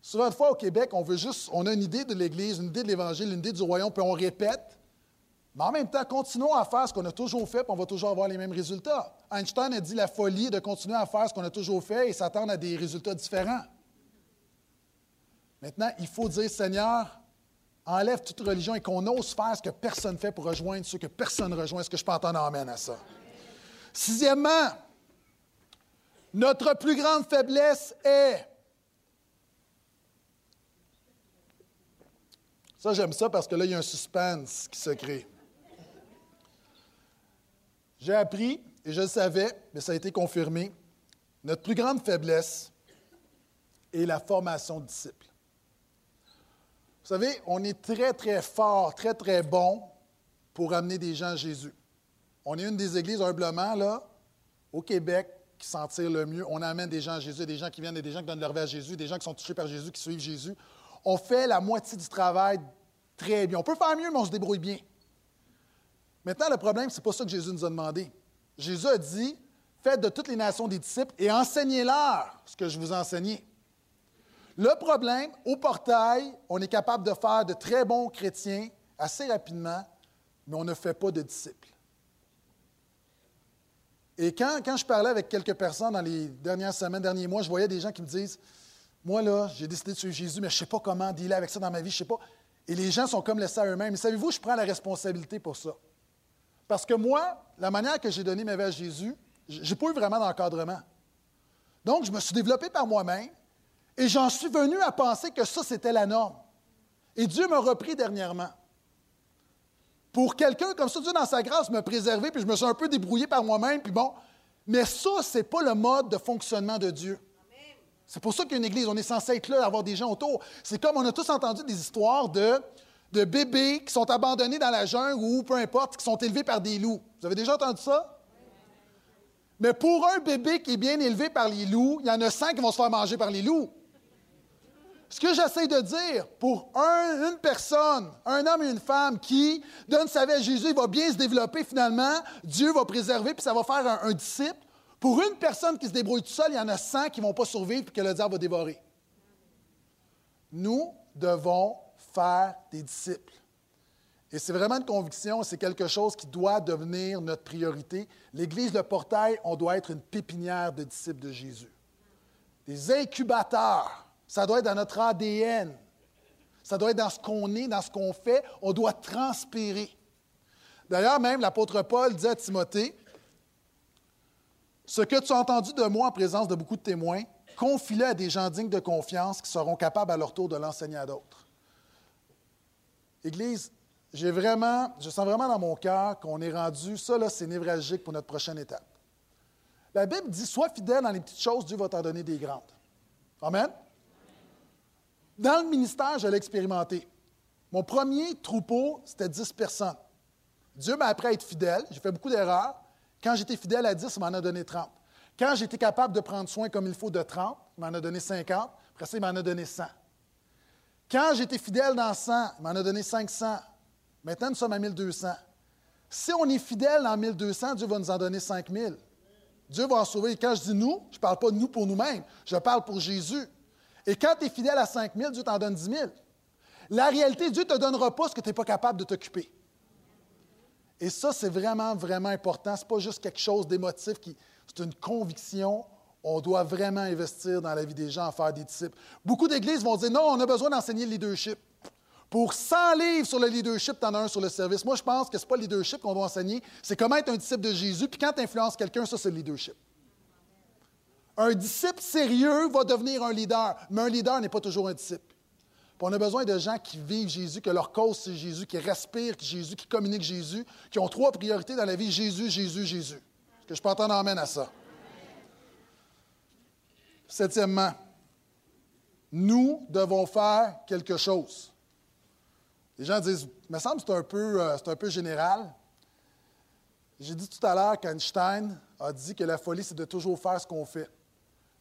Souvent fois au Québec, on veut juste, on a une idée de l'Église, une idée de l'Évangile, une idée du royaume, puis on répète. Mais en même temps, continuons à faire ce qu'on a toujours fait, puis on va toujours avoir les mêmes résultats. Einstein a dit la folie de continuer à faire ce qu'on a toujours fait et s'attendre à des résultats différents. Maintenant, il faut dire, Seigneur, enlève toute religion et qu'on ose faire ce que personne ne fait pour rejoindre ceux que personne ne rejoint. Est-ce que je peux entendre amène à ça? Sixièmement, notre plus grande faiblesse est. Ça, j'aime ça parce que là, il y a un suspense qui se crée. J'ai appris, et je le savais, mais ça a été confirmé, notre plus grande faiblesse est la formation de disciples. Vous savez, on est très, très fort, très, très bon pour amener des gens à Jésus. On est une des églises, humblement, là, au Québec, qui s'en tire le mieux. On amène des gens à Jésus, des gens qui viennent, des gens qui donnent leur vie à Jésus, des gens qui sont touchés par Jésus, qui suivent Jésus. On fait la moitié du travail très bien. On peut faire mieux, mais on se débrouille bien. Maintenant, le problème, ce n'est pas ça que Jésus nous a demandé. Jésus a dit Faites de toutes les nations des disciples et enseignez-leur ce que je vous ai enseigné. Le problème, au portail, on est capable de faire de très bons chrétiens assez rapidement, mais on ne fait pas de disciples. Et quand, je parlais avec quelques personnes dans les dernières semaines, derniers mois, je voyais des gens qui me disent Moi, là, j'ai décidé de suivre Jésus, mais je ne sais pas comment dealer avec ça dans ma vie, je ne sais pas. Et les gens sont comme laissés à eux-mêmes. Et savez-vous, je prends la responsabilité pour ça. Parce que moi, la manière que j'ai donné ma vie à Jésus, je n'ai pas eu vraiment d'encadrement. Donc, je me suis développé par moi-même. Et j'en suis venu à penser que ça, c'était la norme. Et Dieu m'a repris dernièrement. Pour quelqu'un comme ça, Dieu, dans sa grâce, m'a préservé, puis je me suis un peu débrouillé par moi-même, puis bon. Mais ça, ce n'est pas le mode de fonctionnement de Dieu. C'est pour ça qu'il église. On est censé être là, avoir des gens autour. C'est comme on a tous entendu des histoires de, de bébés qui sont abandonnés dans la jungle ou peu importe, qui sont élevés par des loups. Vous avez déjà entendu ça? Mais pour un bébé qui est bien élevé par les loups, il y en a cinq qui vont se faire manger par les loups. Ce que j'essaie de dire, pour une personne, un homme et une femme qui donne sa vie à Jésus, il va bien se développer finalement, Dieu va préserver, puis ça va faire un, disciple. Pour une personne qui se débrouille tout seul, il y en a 100 qui ne vont pas survivre et que le diable va dévorer. Nous devons faire des disciples. Et c'est vraiment une conviction, c'est quelque chose qui doit devenir notre priorité. L'Église de Portail, on doit être une pépinière de disciples de Jésus. Des incubateurs ça doit être dans notre ADN. Ça doit être dans ce qu'on est, dans ce qu'on fait. On doit transpirer. D'ailleurs, même l'apôtre Paul dit à Timothée, Ce que tu as entendu de moi en présence de beaucoup de témoins, confie-le à des gens dignes de confiance qui seront capables à leur tour de l'enseigner à d'autres. Église, j'ai vraiment, je sens vraiment dans mon cœur qu'on est rendu, ça là, c'est névralgique pour notre prochaine étape. La Bible dit Sois fidèle dans les petites choses, Dieu va t'en donner des grandes. Amen. Dans le ministère, je l'ai expérimenté. Mon premier troupeau, c'était 10 personnes. Dieu m'a appris à être fidèle. J'ai fait beaucoup d'erreurs. Quand j'étais fidèle à 10, il m'en a donné 30. Quand j'étais capable de prendre soin comme il faut de 30, il m'en a donné 50. Après ça, il m'en a donné 100. Quand j'étais fidèle dans 100, il m'en a donné 500. Maintenant, nous sommes à 1200. Si on est fidèle dans 1200, Dieu va nous en donner 5000. Dieu va en sauver. Quand je dis nous, je ne parle pas de nous pour nous-mêmes, je parle pour Jésus. Et quand tu es fidèle à 5000, Dieu t'en donne 10 000. La réalité, Dieu ne te donnera pas ce que tu n'es pas capable de t'occuper. Et ça, c'est vraiment, vraiment important. Ce n'est pas juste quelque chose d'émotif, c'est une conviction. On doit vraiment investir dans la vie des gens, en faire des disciples. Beaucoup d'églises vont dire non, on a besoin d'enseigner le leadership. Pour 100 livres sur le leadership, tu en as un sur le service. Moi, je pense que ce n'est pas le leadership qu'on doit enseigner, c'est comment être un disciple de Jésus. Puis quand tu influences quelqu'un, ça, c'est le leadership. Un disciple sérieux va devenir un leader, mais un leader n'est pas toujours un disciple. Puis on a besoin de gens qui vivent Jésus, que leur cause c'est Jésus, qui respirent Jésus, qui communiquent Jésus, qui ont trois priorités dans la vie Jésus, Jésus, Jésus. Est-ce que je peux entendre amène à ça? Septièmement, nous devons faire quelque chose. Les gens disent, me semble que c'est euh, un peu général. J'ai dit tout à l'heure qu'Einstein a dit que la folie, c'est de toujours faire ce qu'on fait.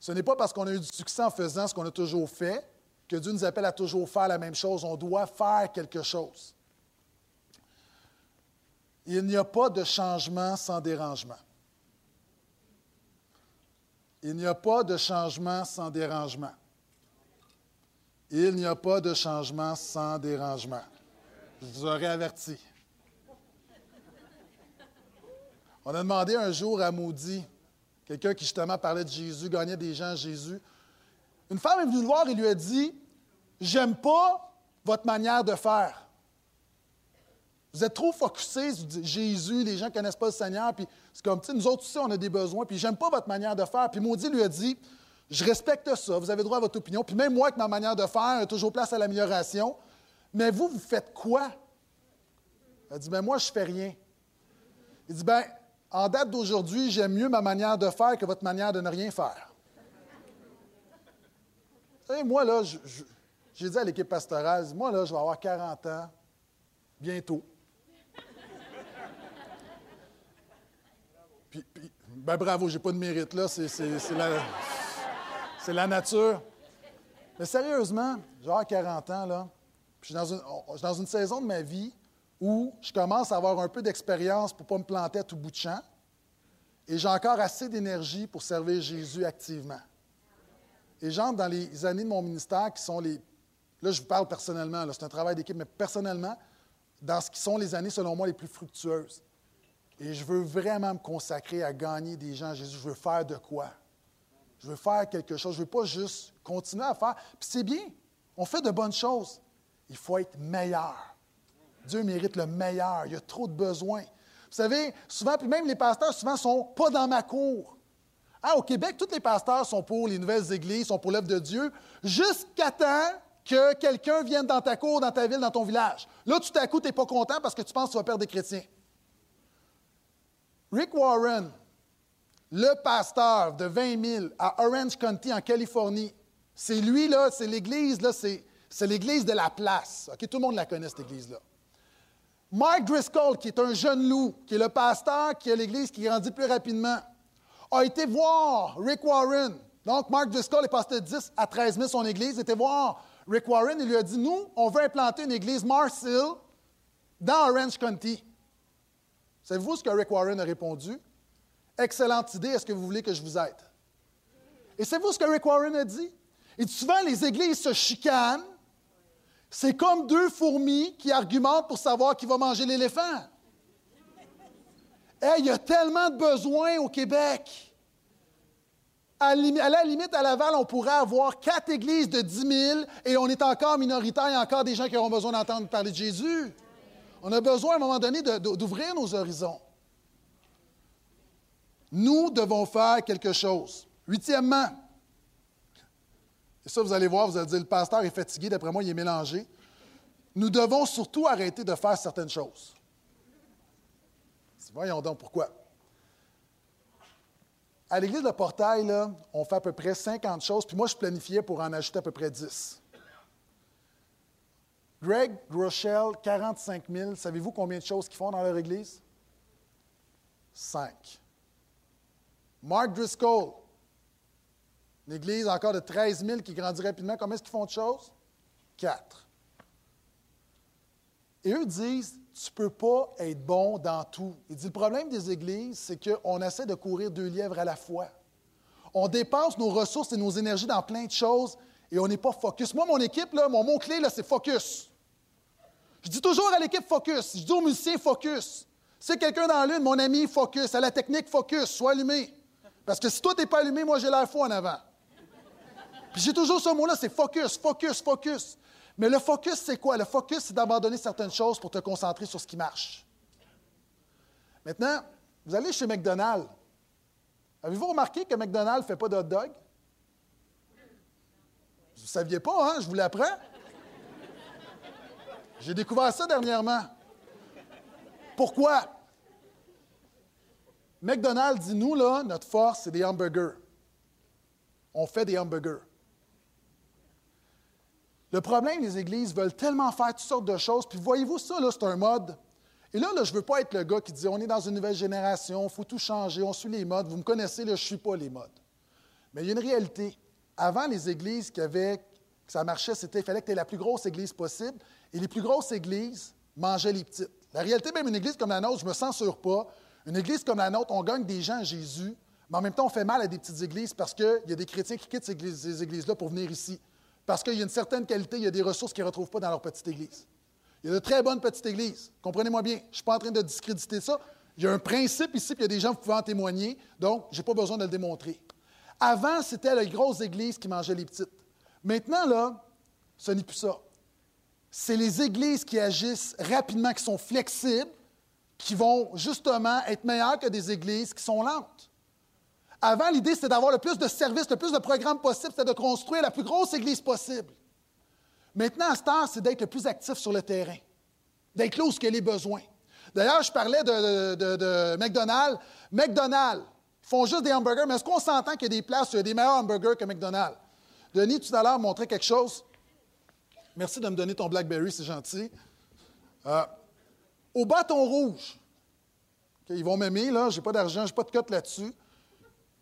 Ce n'est pas parce qu'on a eu du succès en faisant ce qu'on a toujours fait que Dieu nous appelle à toujours faire la même chose. On doit faire quelque chose. Il n'y a pas de changement sans dérangement. Il n'y a pas de changement sans dérangement. Il n'y a pas de changement sans dérangement. Je vous aurais averti. On a demandé un jour à Maudit, quelqu'un qui justement parlait de Jésus, gagnait des gens à Jésus. Une femme est venue le voir et lui a dit J'aime pas votre manière de faire. Vous êtes trop focusés sur Jésus, les gens ne connaissent pas le Seigneur, puis c'est comme, nous autres aussi, on a des besoins, puis j'aime pas votre manière de faire. Puis Maudit lui a dit Je respecte ça, vous avez droit à votre opinion, puis même moi, avec ma manière de faire, a toujours place à l'amélioration. Mais vous, vous faites quoi Elle dit Ben moi, je fais rien. Il dit Ben, en date d'aujourd'hui, j'aime mieux ma manière de faire que votre manière de ne rien faire. Savez, moi, là, j'ai dit à l'équipe pastorale, moi, là, je vais avoir 40 ans, bientôt. Puis, ben bravo, j'ai pas de mérite, là, c'est, la, la nature. Mais sérieusement, j'ai 40 ans, là, puis je suis dans une saison de ma vie où je commence à avoir un peu d'expérience pour ne pas me planter à tout bout de champ, et j'ai encore assez d'énergie pour servir Jésus activement. Et j'entre dans les années de mon ministère qui sont les... Là, je vous parle personnellement, c'est un travail d'équipe, mais personnellement, dans ce qui sont les années, selon moi, les plus fructueuses. Et je veux vraiment me consacrer à gagner des gens Jésus. Je veux faire de quoi? Je veux faire quelque chose. Je ne veux pas juste continuer à faire. Puis c'est bien, on fait de bonnes choses. Il faut être meilleur. Dieu mérite le meilleur. Il y a trop de besoins. Vous savez, souvent, puis même les pasteurs, souvent, sont pas dans ma cour. Ah, au Québec, tous les pasteurs sont pour les nouvelles églises, sont pour l'œuvre de Dieu, jusqu'à temps que quelqu'un vienne dans ta cour, dans ta ville, dans ton village. Là, tout à coup, tu n'es pas content parce que tu penses que tu vas perdre des chrétiens. Rick Warren, le pasteur de 20 000 à Orange County, en Californie, c'est lui, c'est l'église, c'est, l'église de la place. Tout le monde la connaît, cette église-là. Mark Driscoll, qui est un jeune loup, qui est le pasteur qui a l'église qui grandit plus rapidement, a été voir Rick Warren. Donc, Mark Driscoll est passé de 10 à 13 000 son église. Était voir Rick Warren et lui a dit Nous, on veut implanter une église Marcel dans Orange County. Savez-vous ce que Rick Warren a répondu Excellente idée, est-ce que vous voulez que je vous aide Et savez-vous ce que Rick Warren a dit? Il dit souvent les églises se chicanent c'est comme deux fourmis qui argumentent pour savoir qui va manger l'éléphant. il y a tellement de besoins au Québec. À, la limite, à Laval, on pourrait avoir quatre églises de 10 000 et on est encore minoritaire. Il y a encore des gens qui auront besoin d'entendre parler de Jésus. On a besoin, à un moment donné, d'ouvrir nos horizons. Nous devons faire quelque chose. Huitièmement, ça, vous allez voir, vous allez dire, le pasteur est fatigué, d'après moi, il est mélangé. Nous devons surtout arrêter de faire certaines choses. Voyons donc pourquoi. À l'église de Portail, on fait à peu près 50 choses, puis moi, je planifiais pour en ajouter à peu près 10. Greg Groeschel, 45 000. Savez-vous combien de choses qu'ils font dans leur église? Cinq. Mark Driscoll, une église encore de 13 000 qui grandit rapidement. Combien est-ce qu'ils font de choses? Quatre. Et eux disent, tu ne peux pas être bon dans tout. Il dit, le problème des églises, c'est qu'on essaie de courir deux lièvres à la fois. On dépense nos ressources et nos énergies dans plein de choses et on n'est pas focus. Moi, mon équipe, là, mon mot-clé, c'est focus. Je dis toujours à l'équipe focus. Je dis aux musiciens focus. C'est quelqu'un dans l'une, mon ami, focus. À la technique, focus. Sois allumé. Parce que si toi, tu n'es pas allumé, moi, j'ai l'air fou en avant. Puis j'ai toujours ce mot-là, c'est focus, focus, focus. Mais le focus, c'est quoi? Le focus, c'est d'abandonner certaines choses pour te concentrer sur ce qui marche. Maintenant, vous allez chez McDonald's. Avez-vous remarqué que McDonald's ne fait pas de hot dog? Vous ne saviez pas, hein? Je vous l'apprends. J'ai découvert ça dernièrement. Pourquoi? McDonald's dit, nous, là, notre force, c'est des hamburgers. On fait des hamburgers. Le problème, les églises veulent tellement faire toutes sortes de choses, puis voyez-vous ça, là, c'est un mode. Et là, je ne veux pas être le gars qui dit, on est dans une nouvelle génération, il faut tout changer, on suit les modes. Vous me connaissez, là, je ne suis pas les modes. Mais il y a une réalité. Avant, les églises qui avaient, que ça marchait, c'était, il fallait que tu aies la plus grosse église possible. Et les plus grosses églises mangeaient les petites. La réalité, même une église comme la nôtre, je ne me censure pas. Une église comme la nôtre, on gagne des gens à Jésus, mais en même temps, on fait mal à des petites églises parce qu'il y a des chrétiens qui quittent ces églises-là pour venir ici. Parce qu'il y a une certaine qualité, il y a des ressources qu'ils ne retrouvent pas dans leur petite église. Il y a de très bonnes petites églises. Comprenez-moi bien. Je ne suis pas en train de discréditer ça. Il y a un principe ici, puis il y a des gens qui pouvaient en témoigner, donc je n'ai pas besoin de le démontrer. Avant, c'était les grosses églises qui mangeaient les petites. Maintenant, là, ce n'est plus ça c'est les églises qui agissent rapidement, qui sont flexibles, qui vont justement être meilleures que des églises qui sont lentes. Avant, l'idée, c'était d'avoir le plus de services, le plus de programmes possible, c'était de construire la plus grosse église possible. Maintenant, à ce temps, c'est d'être le plus actif sur le terrain, d'être là où il y a les besoins. D'ailleurs, je parlais de, McDonald's. McDonald's, font juste des hamburgers, mais est-ce qu'on s'entend qu'il y a des places où il y a des meilleurs hamburgers que McDonald's? Denis, tout à l'heure, montrait quelque chose. Merci de me donner ton Blackberry, c'est gentil. Euh, au bâton rouge, ils vont m'aimer, là, j'ai pas d'argent, j'ai pas de cote là-dessus.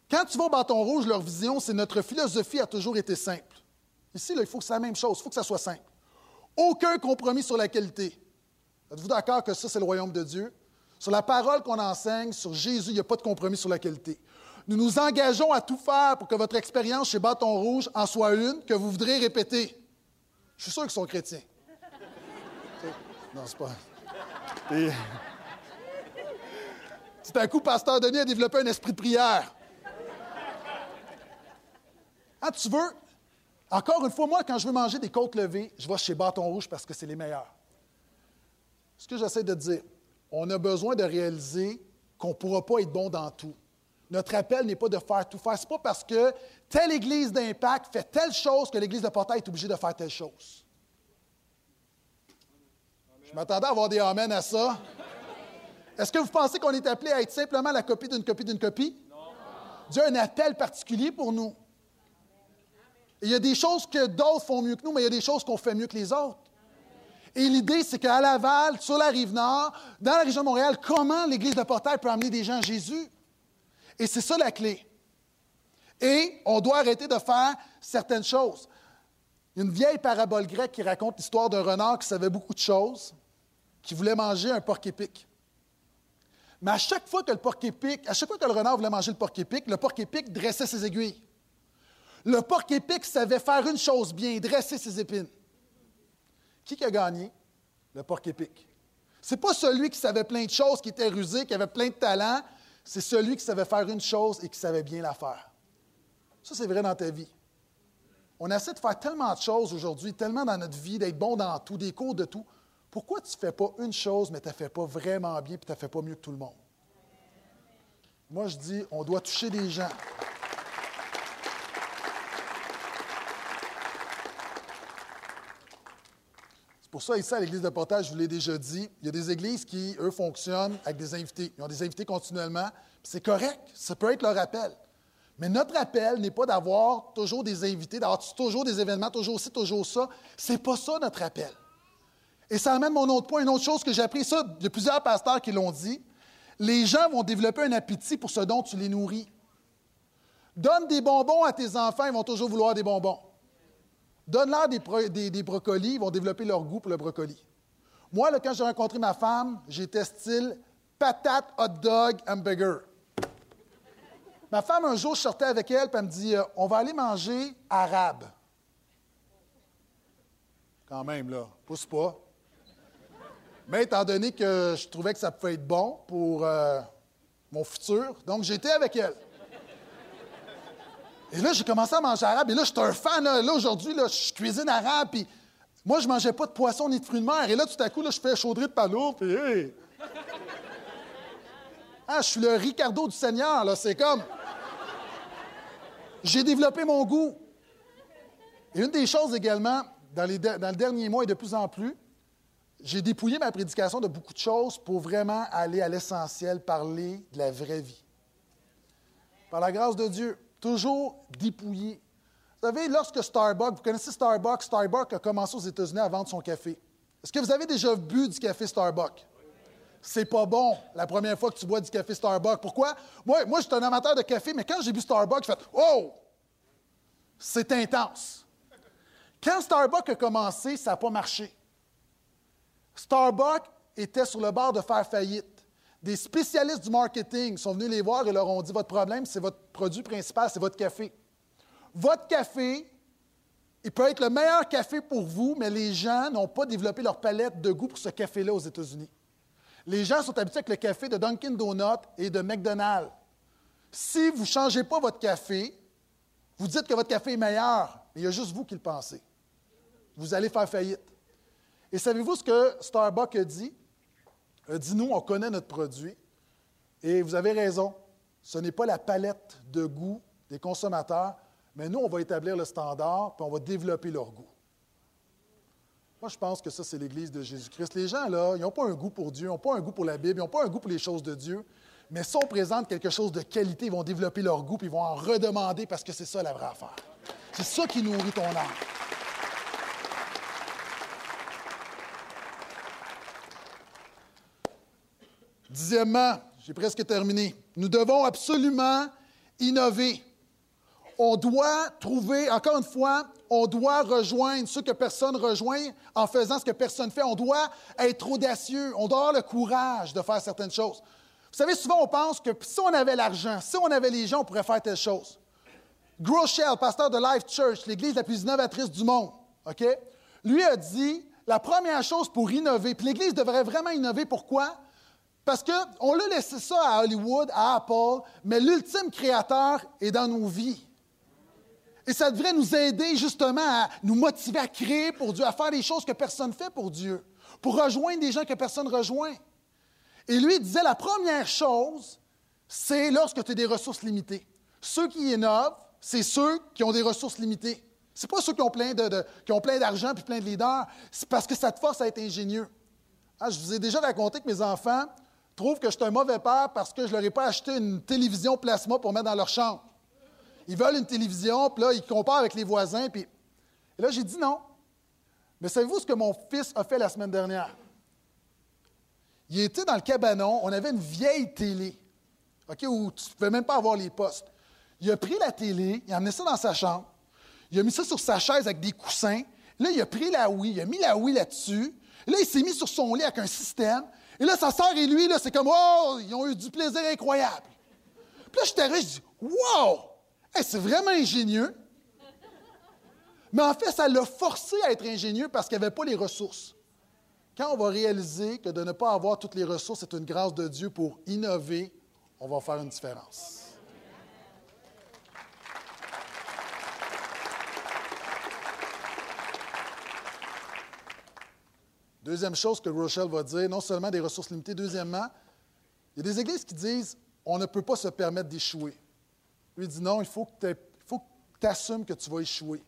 Quand tu vas au bâton rouge, leur vision, c'est notre philosophie a toujours été simple. Ici, il faut que c'est la même chose, il faut que ça soit simple. Aucun compromis sur la qualité. Êtes-vous d'accord que ça, c'est le royaume de Dieu? Sur la parole qu'on enseigne, sur Jésus, il n'y a pas de compromis sur la qualité. Nous nous engageons à tout faire pour que votre expérience chez Bâton Rouge en soit une que vous voudrez répéter. Je suis sûr qu'ils sont chrétiens. non, c'est pas. Et... Tout à coup, Pasteur Denis a développé un esprit de prière. Ah, tu veux? Encore une fois, moi, quand je veux manger des côtes levées, je vais chez Bâton Rouge parce que c'est les meilleurs. Ce que j'essaie de dire, on a besoin de réaliser qu'on ne pourra pas être bon dans tout. Notre appel n'est pas de faire tout faire. Ce n'est pas parce que telle église d'impact fait telle chose que l'église de portail est obligée de faire telle chose. Je m'attendais à avoir des amens à ça. Est-ce que vous pensez qu'on est appelé à être simplement la copie d'une copie d'une copie? Non. Dieu a un appel particulier pour nous. Il y a des choses que d'autres font mieux que nous, mais il y a des choses qu'on fait mieux que les autres. Et l'idée, c'est qu'à Laval, sur la rive nord, dans la région de Montréal, comment l'Église de Portail peut amener des gens à Jésus? Et c'est ça la clé. Et on doit arrêter de faire certaines choses. Il y a une vieille parabole grecque qui raconte l'histoire d'un renard qui savait beaucoup de choses, qui voulait manger un porc épic. Mais à chaque fois que le porc épic, à chaque fois que le renard voulait manger le porc épic, le porc épic dressait ses aiguilles. Le porc épic savait faire une chose bien, dresser ses épines. Qui a gagné? Le porc épic. C'est pas celui qui savait plein de choses, qui était rusé, qui avait plein de talent, c'est celui qui savait faire une chose et qui savait bien la faire. Ça, c'est vrai dans ta vie. On essaie de faire tellement de choses aujourd'hui, tellement dans notre vie, d'être bon dans tout, des cours de tout. Pourquoi tu ne fais pas une chose, mais tu ne fais pas vraiment bien, puis tu ne fais pas mieux que tout le monde? Moi, je dis, on doit toucher des gens. Pour ça, ici, à l'Église de Portage, je vous l'ai déjà dit, il y a des églises qui, eux, fonctionnent avec des invités. Ils ont des invités continuellement. C'est correct, ça peut être leur appel. Mais notre appel n'est pas d'avoir toujours des invités, d'avoir toujours des événements, toujours ci, toujours ça. C'est pas ça notre appel. Et ça amène mon autre point, une autre chose que j'ai appris, ça, il y a plusieurs pasteurs qui l'ont dit. Les gens vont développer un appétit pour ce dont tu les nourris. Donne des bonbons à tes enfants, ils vont toujours vouloir des bonbons. Donne-leur des, brocolis, ils vont développer leur goût pour le brocoli. Moi, là, quand j'ai rencontré ma femme, j'étais style patate, hot dog, hamburger. Ma femme, un jour, je sortais avec elle, puis elle me dit euh, On va aller manger arabe. Quand même, là, pousse pas. Mais étant donné que je trouvais que ça pouvait être bon pour euh, mon futur, donc j'étais avec elle. Et là, j'ai commencé à manger arabe. Et là, je suis un fan. Là, aujourd'hui, là, je cuisine arabe. Puis moi, je mangeais pas de poisson ni de fruits de mer. Et là, tout à coup, là, je fais chaudrer de palourde. Puis! Ah, je suis le Ricardo du Seigneur. Là, c'est comme. J'ai développé mon goût. Et une des choses également, dans, les dans le dernier mois et de plus en plus, j'ai dépouillé ma prédication de beaucoup de choses pour vraiment aller à l'essentiel, parler de la vraie vie. Par la grâce de Dieu, toujours dépouillé. Vous savez, lorsque Starbucks, vous connaissez Starbucks, Starbucks a commencé aux États-Unis à vendre son café. Est-ce que vous avez déjà bu du café Starbucks? C'est pas bon la première fois que tu bois du café Starbucks. Pourquoi? Moi, moi je suis un amateur de café, mais quand j'ai bu Starbucks, j'ai fait Oh! C'est intense. Quand Starbucks a commencé, ça n'a pas marché. Starbucks était sur le bord de faire faillite. Des spécialistes du marketing sont venus les voir et leur ont dit Votre problème, c'est votre produit principal, c'est votre café. Votre café, il peut être le meilleur café pour vous, mais les gens n'ont pas développé leur palette de goût pour ce café-là aux États-Unis. Les gens sont habitués avec le café de Dunkin' Donuts et de McDonald's. Si vous ne changez pas votre café, vous dites que votre café est meilleur, mais il y a juste vous qui le pensez. Vous allez faire faillite. Et savez-vous ce que Starbucks a dit? A dit, nous, on connaît notre produit. Et vous avez raison, ce n'est pas la palette de goût des consommateurs, mais nous, on va établir le standard, puis on va développer leur goût. Moi, je pense que ça, c'est l'Église de Jésus-Christ. Les gens, là, ils n'ont pas un goût pour Dieu, ils n'ont pas un goût pour la Bible, ils n'ont pas un goût pour les choses de Dieu. Mais si on présente quelque chose de qualité, ils vont développer leur goût, puis ils vont en redemander parce que c'est ça la vraie affaire. C'est ça qui nourrit ton âme. Dixièmement, j'ai presque terminé, nous devons absolument innover. On doit trouver, encore une fois, on doit rejoindre ce que personne rejoint en faisant ce que personne fait. On doit être audacieux. On doit avoir le courage de faire certaines choses. Vous savez, souvent, on pense que si on avait l'argent, si on avait les gens, on pourrait faire telle chose. Groeschel, pasteur de Life Church, l'église la plus innovatrice du monde, OK? Lui a dit la première chose pour innover, puis l'Église devrait vraiment innover, pourquoi? Parce qu'on l'a laissé ça à Hollywood, à Apple, mais l'ultime créateur est dans nos vies. Et ça devrait nous aider justement à nous motiver à créer pour Dieu, à faire des choses que personne ne fait pour Dieu, pour rejoindre des gens que personne ne rejoint. Et lui disait, la première chose, c'est lorsque tu as des ressources limitées. Ceux qui innovent, c'est ceux qui ont des ressources limitées. Ce n'est pas ceux qui ont plein, de, qui ont plein d'argent puis plein de leaders. C'est parce que ça te force à être ingénieux. Ah, je vous ai déjà raconté que mes enfants trouvent que je suis un mauvais père parce que je ne leur ai pas acheté une télévision plasma pour mettre dans leur chambre. Ils veulent une télévision, puis là, ils comparent avec les voisins. Puis... Et là, j'ai dit non. Mais savez-vous ce que mon fils a fait la semaine dernière? Il était dans le cabanon, on avait une vieille télé, OK, où tu ne pouvais même pas avoir les postes. Il a pris la télé, il a amené ça dans sa chambre, il a mis ça sur sa chaise avec des coussins. Là, il a pris la Wii, il a mis la Wii là-dessus. Là, il s'est mis sur son lit avec un système. Et là, sa sœur et lui, là, c'est comme, oh, ils ont eu du plaisir incroyable. Puis là, je t'arrive, je dis, wow! c'est vraiment ingénieux. Mais en fait, ça l'a forcé à être ingénieux parce qu'il n'y avait pas les ressources. Quand on va réaliser que de ne pas avoir toutes les ressources est une grâce de Dieu pour innover, on va faire une différence. Deuxième chose que Rochelle va dire, non seulement des ressources limitées, deuxièmement, il y a des églises qui disent on ne peut pas se permettre d'échouer. Lui dit non, il faut que tu assumes que tu vas échouer.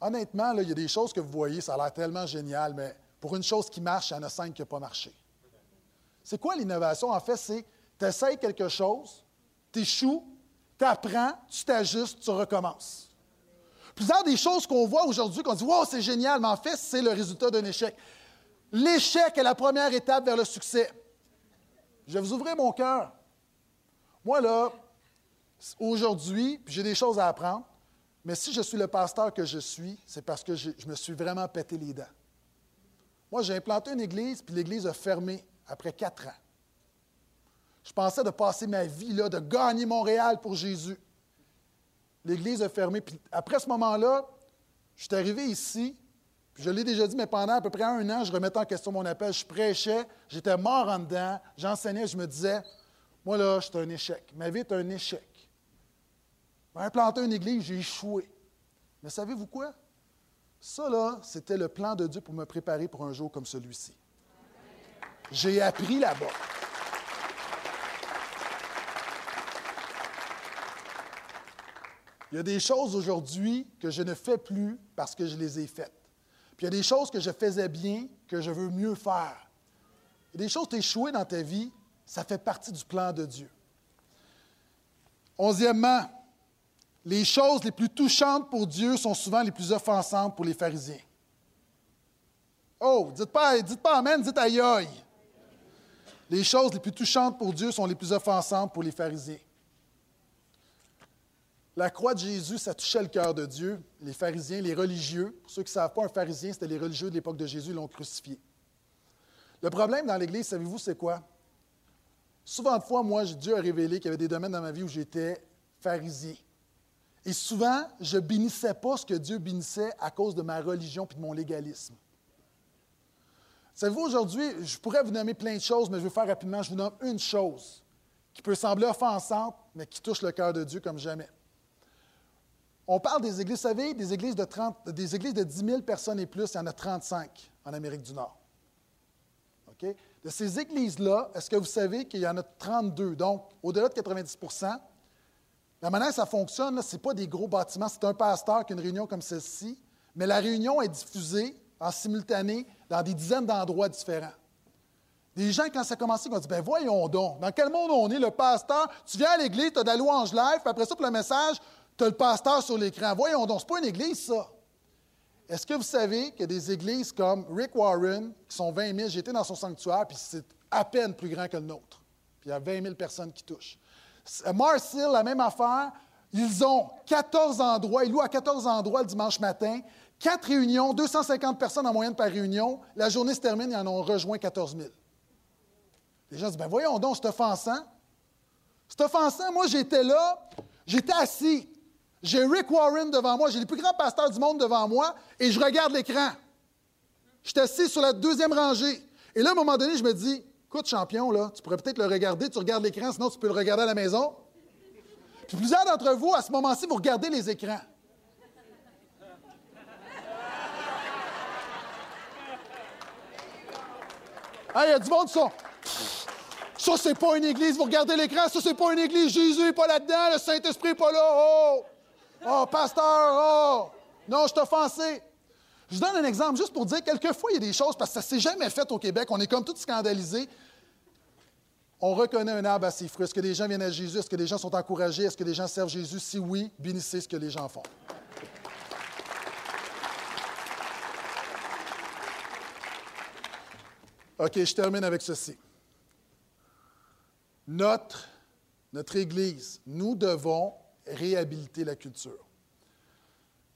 Honnêtement, il y a des choses que vous voyez, ça a l'air tellement génial, mais pour une chose qui marche, il y en a cinq qui n'ont pas marché. C'est quoi l'innovation? En fait, c'est tu essayes quelque chose, tu échoues, tu apprends, tu t'ajustes, tu recommences. Plusieurs des choses qu'on voit aujourd'hui, qu'on dit Wow, c'est génial, mais en fait, c'est le résultat d'un échec. L'échec est la première étape vers le succès. Je vais vous ouvrir mon cœur. Moi, là, aujourd'hui, j'ai des choses à apprendre, mais si je suis le pasteur que je suis, c'est parce que je me suis vraiment pété les dents. Moi, j'ai implanté une église, puis l'église a fermé après quatre ans. Je pensais de passer ma vie là, de gagner Montréal pour Jésus. L'église a fermé. Puis après ce moment-là, je suis arrivé ici, puis je l'ai déjà dit, mais pendant à peu près un an, je remettais en question mon appel, je prêchais, j'étais mort en dedans, j'enseignais, je me disais, moi là, c'est un échec. Ma vie est un échec. J'ai implanté une église, j'ai échoué. Mais savez-vous quoi? Ça, là, c'était le plan de Dieu pour me préparer pour un jour comme celui-ci. J'ai appris là-bas. Il y a des choses aujourd'hui que je ne fais plus parce que je les ai faites. Puis il y a des choses que je faisais bien que je veux mieux faire. Il y a des choses échouées dans ta vie, ça fait partie du plan de Dieu. Onzièmement, les choses les plus touchantes pour Dieu sont souvent les plus offensantes pour les pharisiens. Oh, dites pas, dites pas Amen, dites aïe. Les choses les plus touchantes pour Dieu sont les plus offensantes pour les pharisiens. La croix de Jésus, ça touchait le cœur de Dieu. Les pharisiens, les religieux, pour ceux qui ne savent pas, un pharisien, c'était les religieux de l'époque de Jésus, l'ont crucifié. Le problème dans l'Église, savez-vous, c'est quoi? Souvent de fois, moi, Dieu a révélé qu'il y avait des domaines dans ma vie où j'étais pharisien. Et souvent, je bénissais pas ce que Dieu bénissait à cause de ma religion et de mon légalisme. Savez-vous, aujourd'hui, je pourrais vous nommer plein de choses, mais je vais faire rapidement. Je vous nomme une chose qui peut sembler offensante, mais qui touche le cœur de Dieu comme jamais. On parle des églises, vous savez, des églises de, 30, des églises de 10 000 personnes et plus, il y en a 35 en Amérique du Nord. De ces églises-là, est-ce que vous savez qu'il y en a 32? Donc, au-delà de 90% La manière dont ça fonctionne, ce n'est pas des gros bâtiments, c'est un pasteur qui a une réunion comme celle-ci, mais la réunion est diffusée en simultané dans des dizaines d'endroits différents. Des gens, quand ça a commencé, ont dit Ben voyons donc, dans quel monde on est, le pasteur Tu viens à l'église, tu as de la louange live, puis après ça, pour le message, tu as le pasteur sur l'écran. Voyons donc, ce pas une église, ça. Est-ce que vous savez qu'il y a des églises comme Rick Warren, qui sont 20 000, j'étais dans son sanctuaire, puis c'est à peine plus grand que le nôtre. Puis il y a 20 000 personnes qui touchent. Marcel, la même affaire, ils ont 14 endroits, ils louent à 14 endroits le dimanche matin, quatre réunions, 250 personnes en moyenne par réunion. La journée se termine, ils en ont rejoint 14 000. Les gens disent, ben voyons donc, c'est offensant. C'est offensant. Moi, j'étais là, j'étais assis. J'ai Rick Warren devant moi, j'ai les plus grands pasteurs du monde devant moi, et je regarde l'écran. Je suis assis sur la deuxième rangée. Et là, à un moment donné, je me dis, écoute, champion, là, tu pourrais peut-être le regarder, tu regardes l'écran, sinon tu peux le regarder à la maison. Puis plusieurs d'entre vous, à ce moment-ci, vous regardez les écrans. Ah, il y a du monde, ça. Ça, c'est pas une église. Vous regardez l'écran, ça, c'est pas une église. Jésus n'est pas là-dedans, le Saint-Esprit n'est pas là. Oh! Oh, pasteur, oh! Non, je t'ai offensé. Je donne un exemple juste pour dire, quelquefois, il y a des choses, parce que ça ne s'est jamais fait au Québec, on est comme tout scandalisés. On reconnaît un arbre à ses fruits. Est-ce que les gens viennent à Jésus? Est-ce que les gens sont encouragés? Est-ce que les gens servent Jésus? Si oui, bénissez ce que les gens font. OK, je termine avec ceci. Notre, notre Église, nous devons réhabiliter la culture.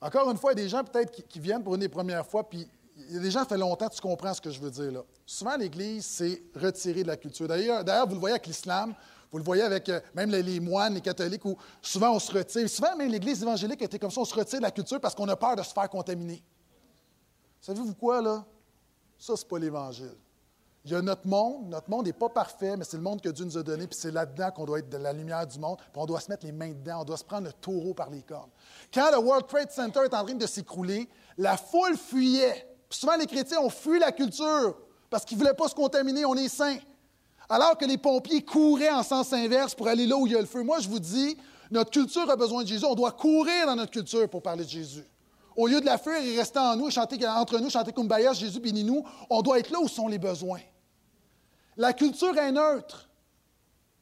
Encore une fois, il y a des gens peut-être qui, viennent pour une des premières fois, puis il y a des gens, ça fait longtemps, tu comprends ce que je veux dire. Souvent, l'Église, c'est retirer de la culture. D'ailleurs, vous le voyez avec l'islam, vous le voyez avec euh, même les, moines, les catholiques, où souvent on se retire. Souvent, même l'Église évangélique était comme ça, on se retire de la culture parce qu'on a peur de se faire contaminer. Savez-vous quoi, là? Ça, c'est pas l'Évangile. Il y a notre monde. Notre monde n'est pas parfait, mais c'est le monde que Dieu nous a donné, puis c'est là-dedans qu'on doit être de la lumière du monde, puis on doit se mettre les mains dedans, on doit se prendre le taureau par les cornes. Quand le World Trade Center est en train de s'écrouler, la foule fuyait. souvent, les chrétiens ont fui la culture parce qu'ils ne voulaient pas se contaminer, on est saints. Alors que les pompiers couraient en sens inverse pour aller là où il y a le feu. Moi, je vous dis, notre culture a besoin de Jésus. On doit courir dans notre culture pour parler de Jésus. Au lieu de la fuir et rester en nous, chanter entre nous, chanter Kumbaya, Jésus bénis-nous, on doit être là où sont les besoins. La culture est neutre.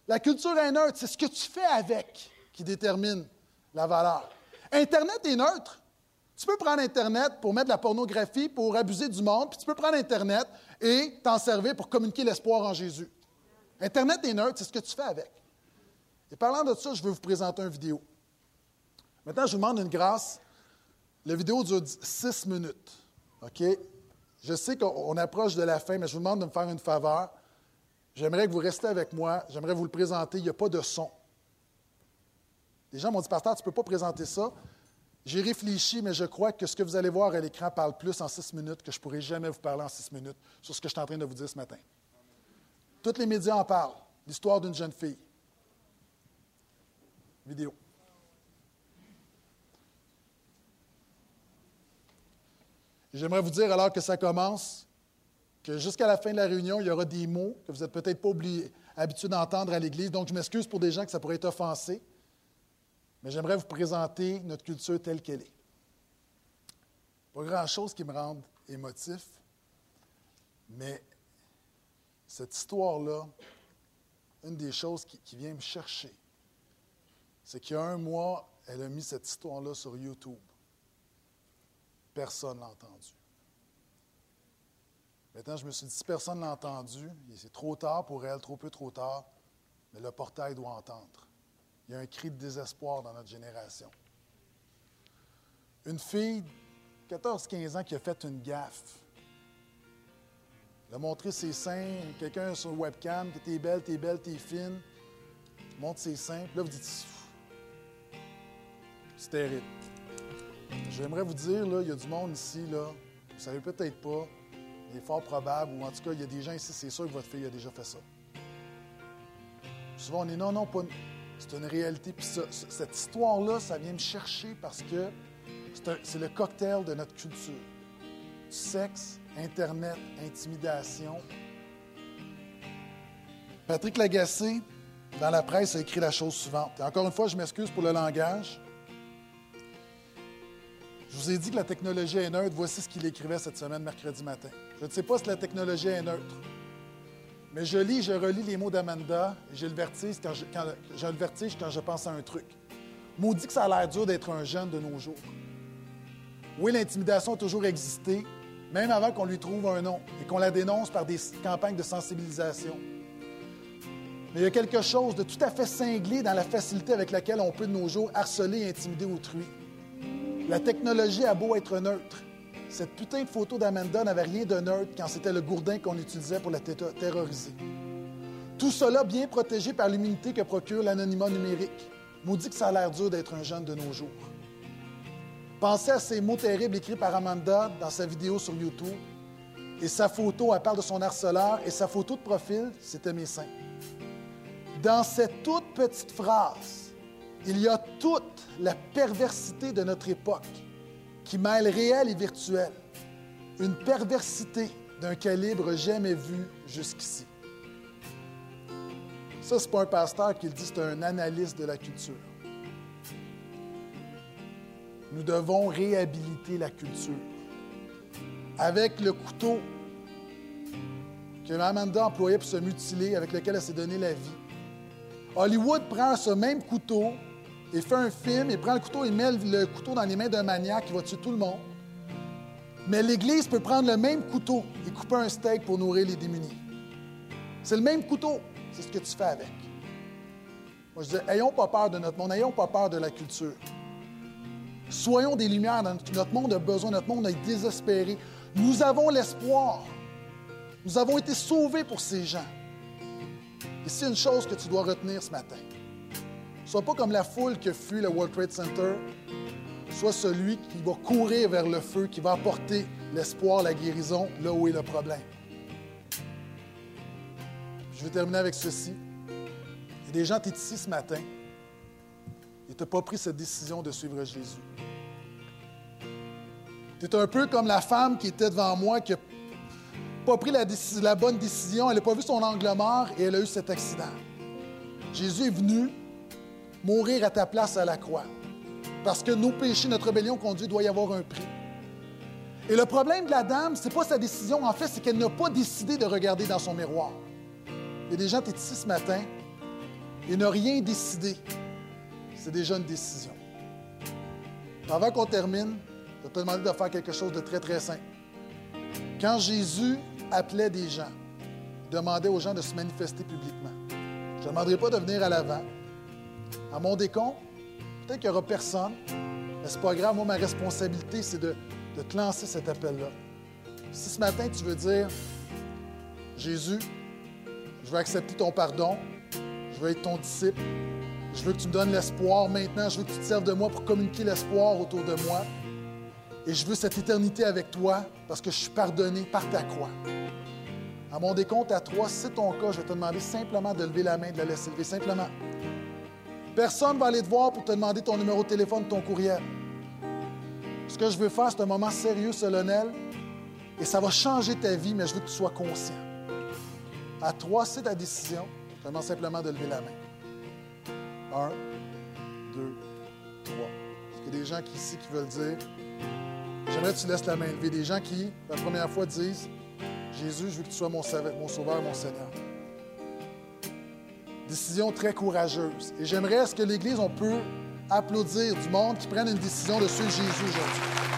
La culture est neutre. C'est ce que tu fais avec qui détermine la valeur. Internet est neutre. Tu peux prendre Internet pour mettre de la pornographie, pour abuser du monde, puis tu peux prendre Internet et t'en servir pour communiquer l'espoir en Jésus. Internet est neutre, c'est ce que tu fais avec. Et parlant de ça, je vais vous présenter une vidéo. Maintenant, je vous demande une grâce. La vidéo dure six minutes. OK? Je sais qu'on approche de la fin, mais je vous demande de me faire une faveur. J'aimerais que vous restiez avec moi. J'aimerais vous le présenter. Il n'y a pas de son. Les gens m'ont dit, Pasteur, tu ne peux pas présenter ça. J'ai réfléchi, mais je crois que ce que vous allez voir à l'écran parle plus en six minutes que je ne pourrai jamais vous parler en six minutes sur ce que je suis en train de vous dire ce matin. Tous les médias en parlent. L'histoire d'une jeune fille. Vidéo. J'aimerais vous dire, alors que ça commence, que jusqu'à la fin de la réunion, il y aura des mots que vous n'êtes peut-être pas habitués d'entendre à l'Église. Donc, je m'excuse pour des gens que ça pourrait être offensé. Mais j'aimerais vous présenter notre culture telle qu'elle est. Pas grand-chose qui me rende émotif, mais cette histoire-là, une des choses qui vient me chercher, c'est qu'il y a un mois, elle a mis cette histoire-là sur YouTube. Personne ne l'a entendu. Maintenant, je me suis dit, si personne ne l'a entendu, c'est trop tard pour elle, trop peu trop tard, mais le portail doit entendre. Il y a un cri de désespoir dans notre génération. Une fille, 14-15 ans, qui a fait une gaffe. Elle a montré ses seins, quelqu'un sur le webcam, que t'es belle, t'es belle, t'es fine, montre ses seins, puis là, vous dites, c'est terrible. J'aimerais vous dire, là, il y a du monde ici, là, vous ne savez peut-être pas, il est fort probable, ou en tout cas, il y a des gens ici, c'est sûr que votre fille a déjà fait ça. Souvent, on est non, non, pas. C'est une réalité. Puis cette histoire-là, ça vient me chercher parce que c'est le cocktail de notre culture. Sexe, Internet, intimidation. Patrick Lagacé, dans la presse, a écrit la chose suivante. Encore une fois, je m'excuse pour le langage. Je vous ai dit que la technologie est neutre. Voici ce qu'il écrivait cette semaine, mercredi matin. Je ne sais pas si la technologie est neutre. Mais je lis, je relis les mots d'Amanda et j'ai vertige quand je, j'ai le vertige quand je pense à un truc. Maudit que ça a l'air dur d'être un jeune de nos jours. Oui, l'intimidation a toujours existé, même avant qu'on lui trouve un nom et qu'on la dénonce par des campagnes de sensibilisation. Mais il y a quelque chose de tout à fait cinglé dans la facilité avec laquelle on peut de nos jours harceler et intimider autrui. La technologie a beau être neutre, cette putain de photo d'Amanda n'avait rien de neutre quand c'était le gourdin qu'on utilisait pour la terroriser. Tout cela bien protégé par l'immunité que procure l'anonymat numérique. Maudit que ça a l'air dur d'être un jeune de nos jours. Pensez à ces mots terribles écrits par Amanda dans sa vidéo sur YouTube. Et sa photo, elle parle de son harceleur, et sa photo de profil, c'était mes seins. Dans cette toute petite phrase, il y a toute la perversité de notre époque qui mêle réel et virtuel, une perversité d'un calibre jamais vu jusqu'ici. Ça, ce n'est pas un pasteur qui le dit, c'est un analyste de la culture. Nous devons réhabiliter la culture. Avec le couteau que Amanda employait pour se mutiler, avec lequel elle s'est donné la vie. Hollywood prend ce même couteau il fait un film, il prend le couteau, il met le couteau dans les mains d'un maniaque qui va tuer tout le monde. Mais l'Église peut prendre le même couteau et couper un steak pour nourrir les démunis. C'est le même couteau, c'est ce que tu fais avec. Moi, je dis, ayons pas peur de notre monde, ayons pas peur de la culture. Soyons des lumières dans notre monde a besoin, notre monde est désespéré. Nous avons l'espoir. Nous avons été sauvés pour ces gens. Et c'est une chose que tu dois retenir ce matin. Sois pas comme la foule que fut le World Trade Center. Sois celui qui va courir vers le feu, qui va apporter l'espoir, la guérison là où est le problème. Je vais terminer avec ceci. Il y a des gens, tu es ici ce matin et tu n'as pas pris cette décision de suivre Jésus. Tu es un peu comme la femme qui était devant moi, qui n'a pas pris la bonne décision, elle n'a pas vu son angle mort et elle a eu cet accident. Jésus est venu mourir à ta place à la croix. Parce que nos péchés, notre rébellion conduit, doit y avoir un prix. Et le problème de la dame, ce n'est pas sa décision, en fait, c'est qu'elle n'a pas décidé de regarder dans son miroir. Il y a des gens, qui sont ici ce matin, et n'a rien décidé. C'est déjà une décision. Avant qu'on termine, je vais te demander de faire quelque chose de très, très simple. Quand Jésus appelait des gens, demandait aux gens de se manifester publiquement. Je ne demanderai pas de venir à l'avant. À mon décompte, peut-être qu'il n'y aura personne, mais ce pas grave. Moi, ma responsabilité, c'est de, de te lancer cet appel-là. Si ce matin, tu veux dire, Jésus, je veux accepter ton pardon, je veux être ton disciple, je veux que tu me donnes l'espoir maintenant, je veux que tu te serves de moi pour communiquer l'espoir autour de moi, et je veux cette éternité avec toi parce que je suis pardonné par ta croix. À mon décompte à trois, si c'est ton cas, je vais te demander simplement de lever la main, de la laisser lever, simplement. Personne ne va aller te voir pour te demander ton numéro de téléphone, ton courriel. Ce que je veux faire, c'est un moment sérieux, solennel, et ça va changer ta vie, mais je veux que tu sois conscient. À trois, c'est ta décision. Je te demande simplement de lever la main. Un, deux, trois. Qu'il y a des gens qui, ici qui veulent dire J'aimerais que tu laisses la main levée. Des gens qui, la première fois, disent Jésus, je veux que tu sois mon, sauveur, mon Seigneur. Décision très courageuse. Et j'aimerais, que l'Église, on peut applaudir du monde qui prenne une décision de suivre Jésus aujourd'hui?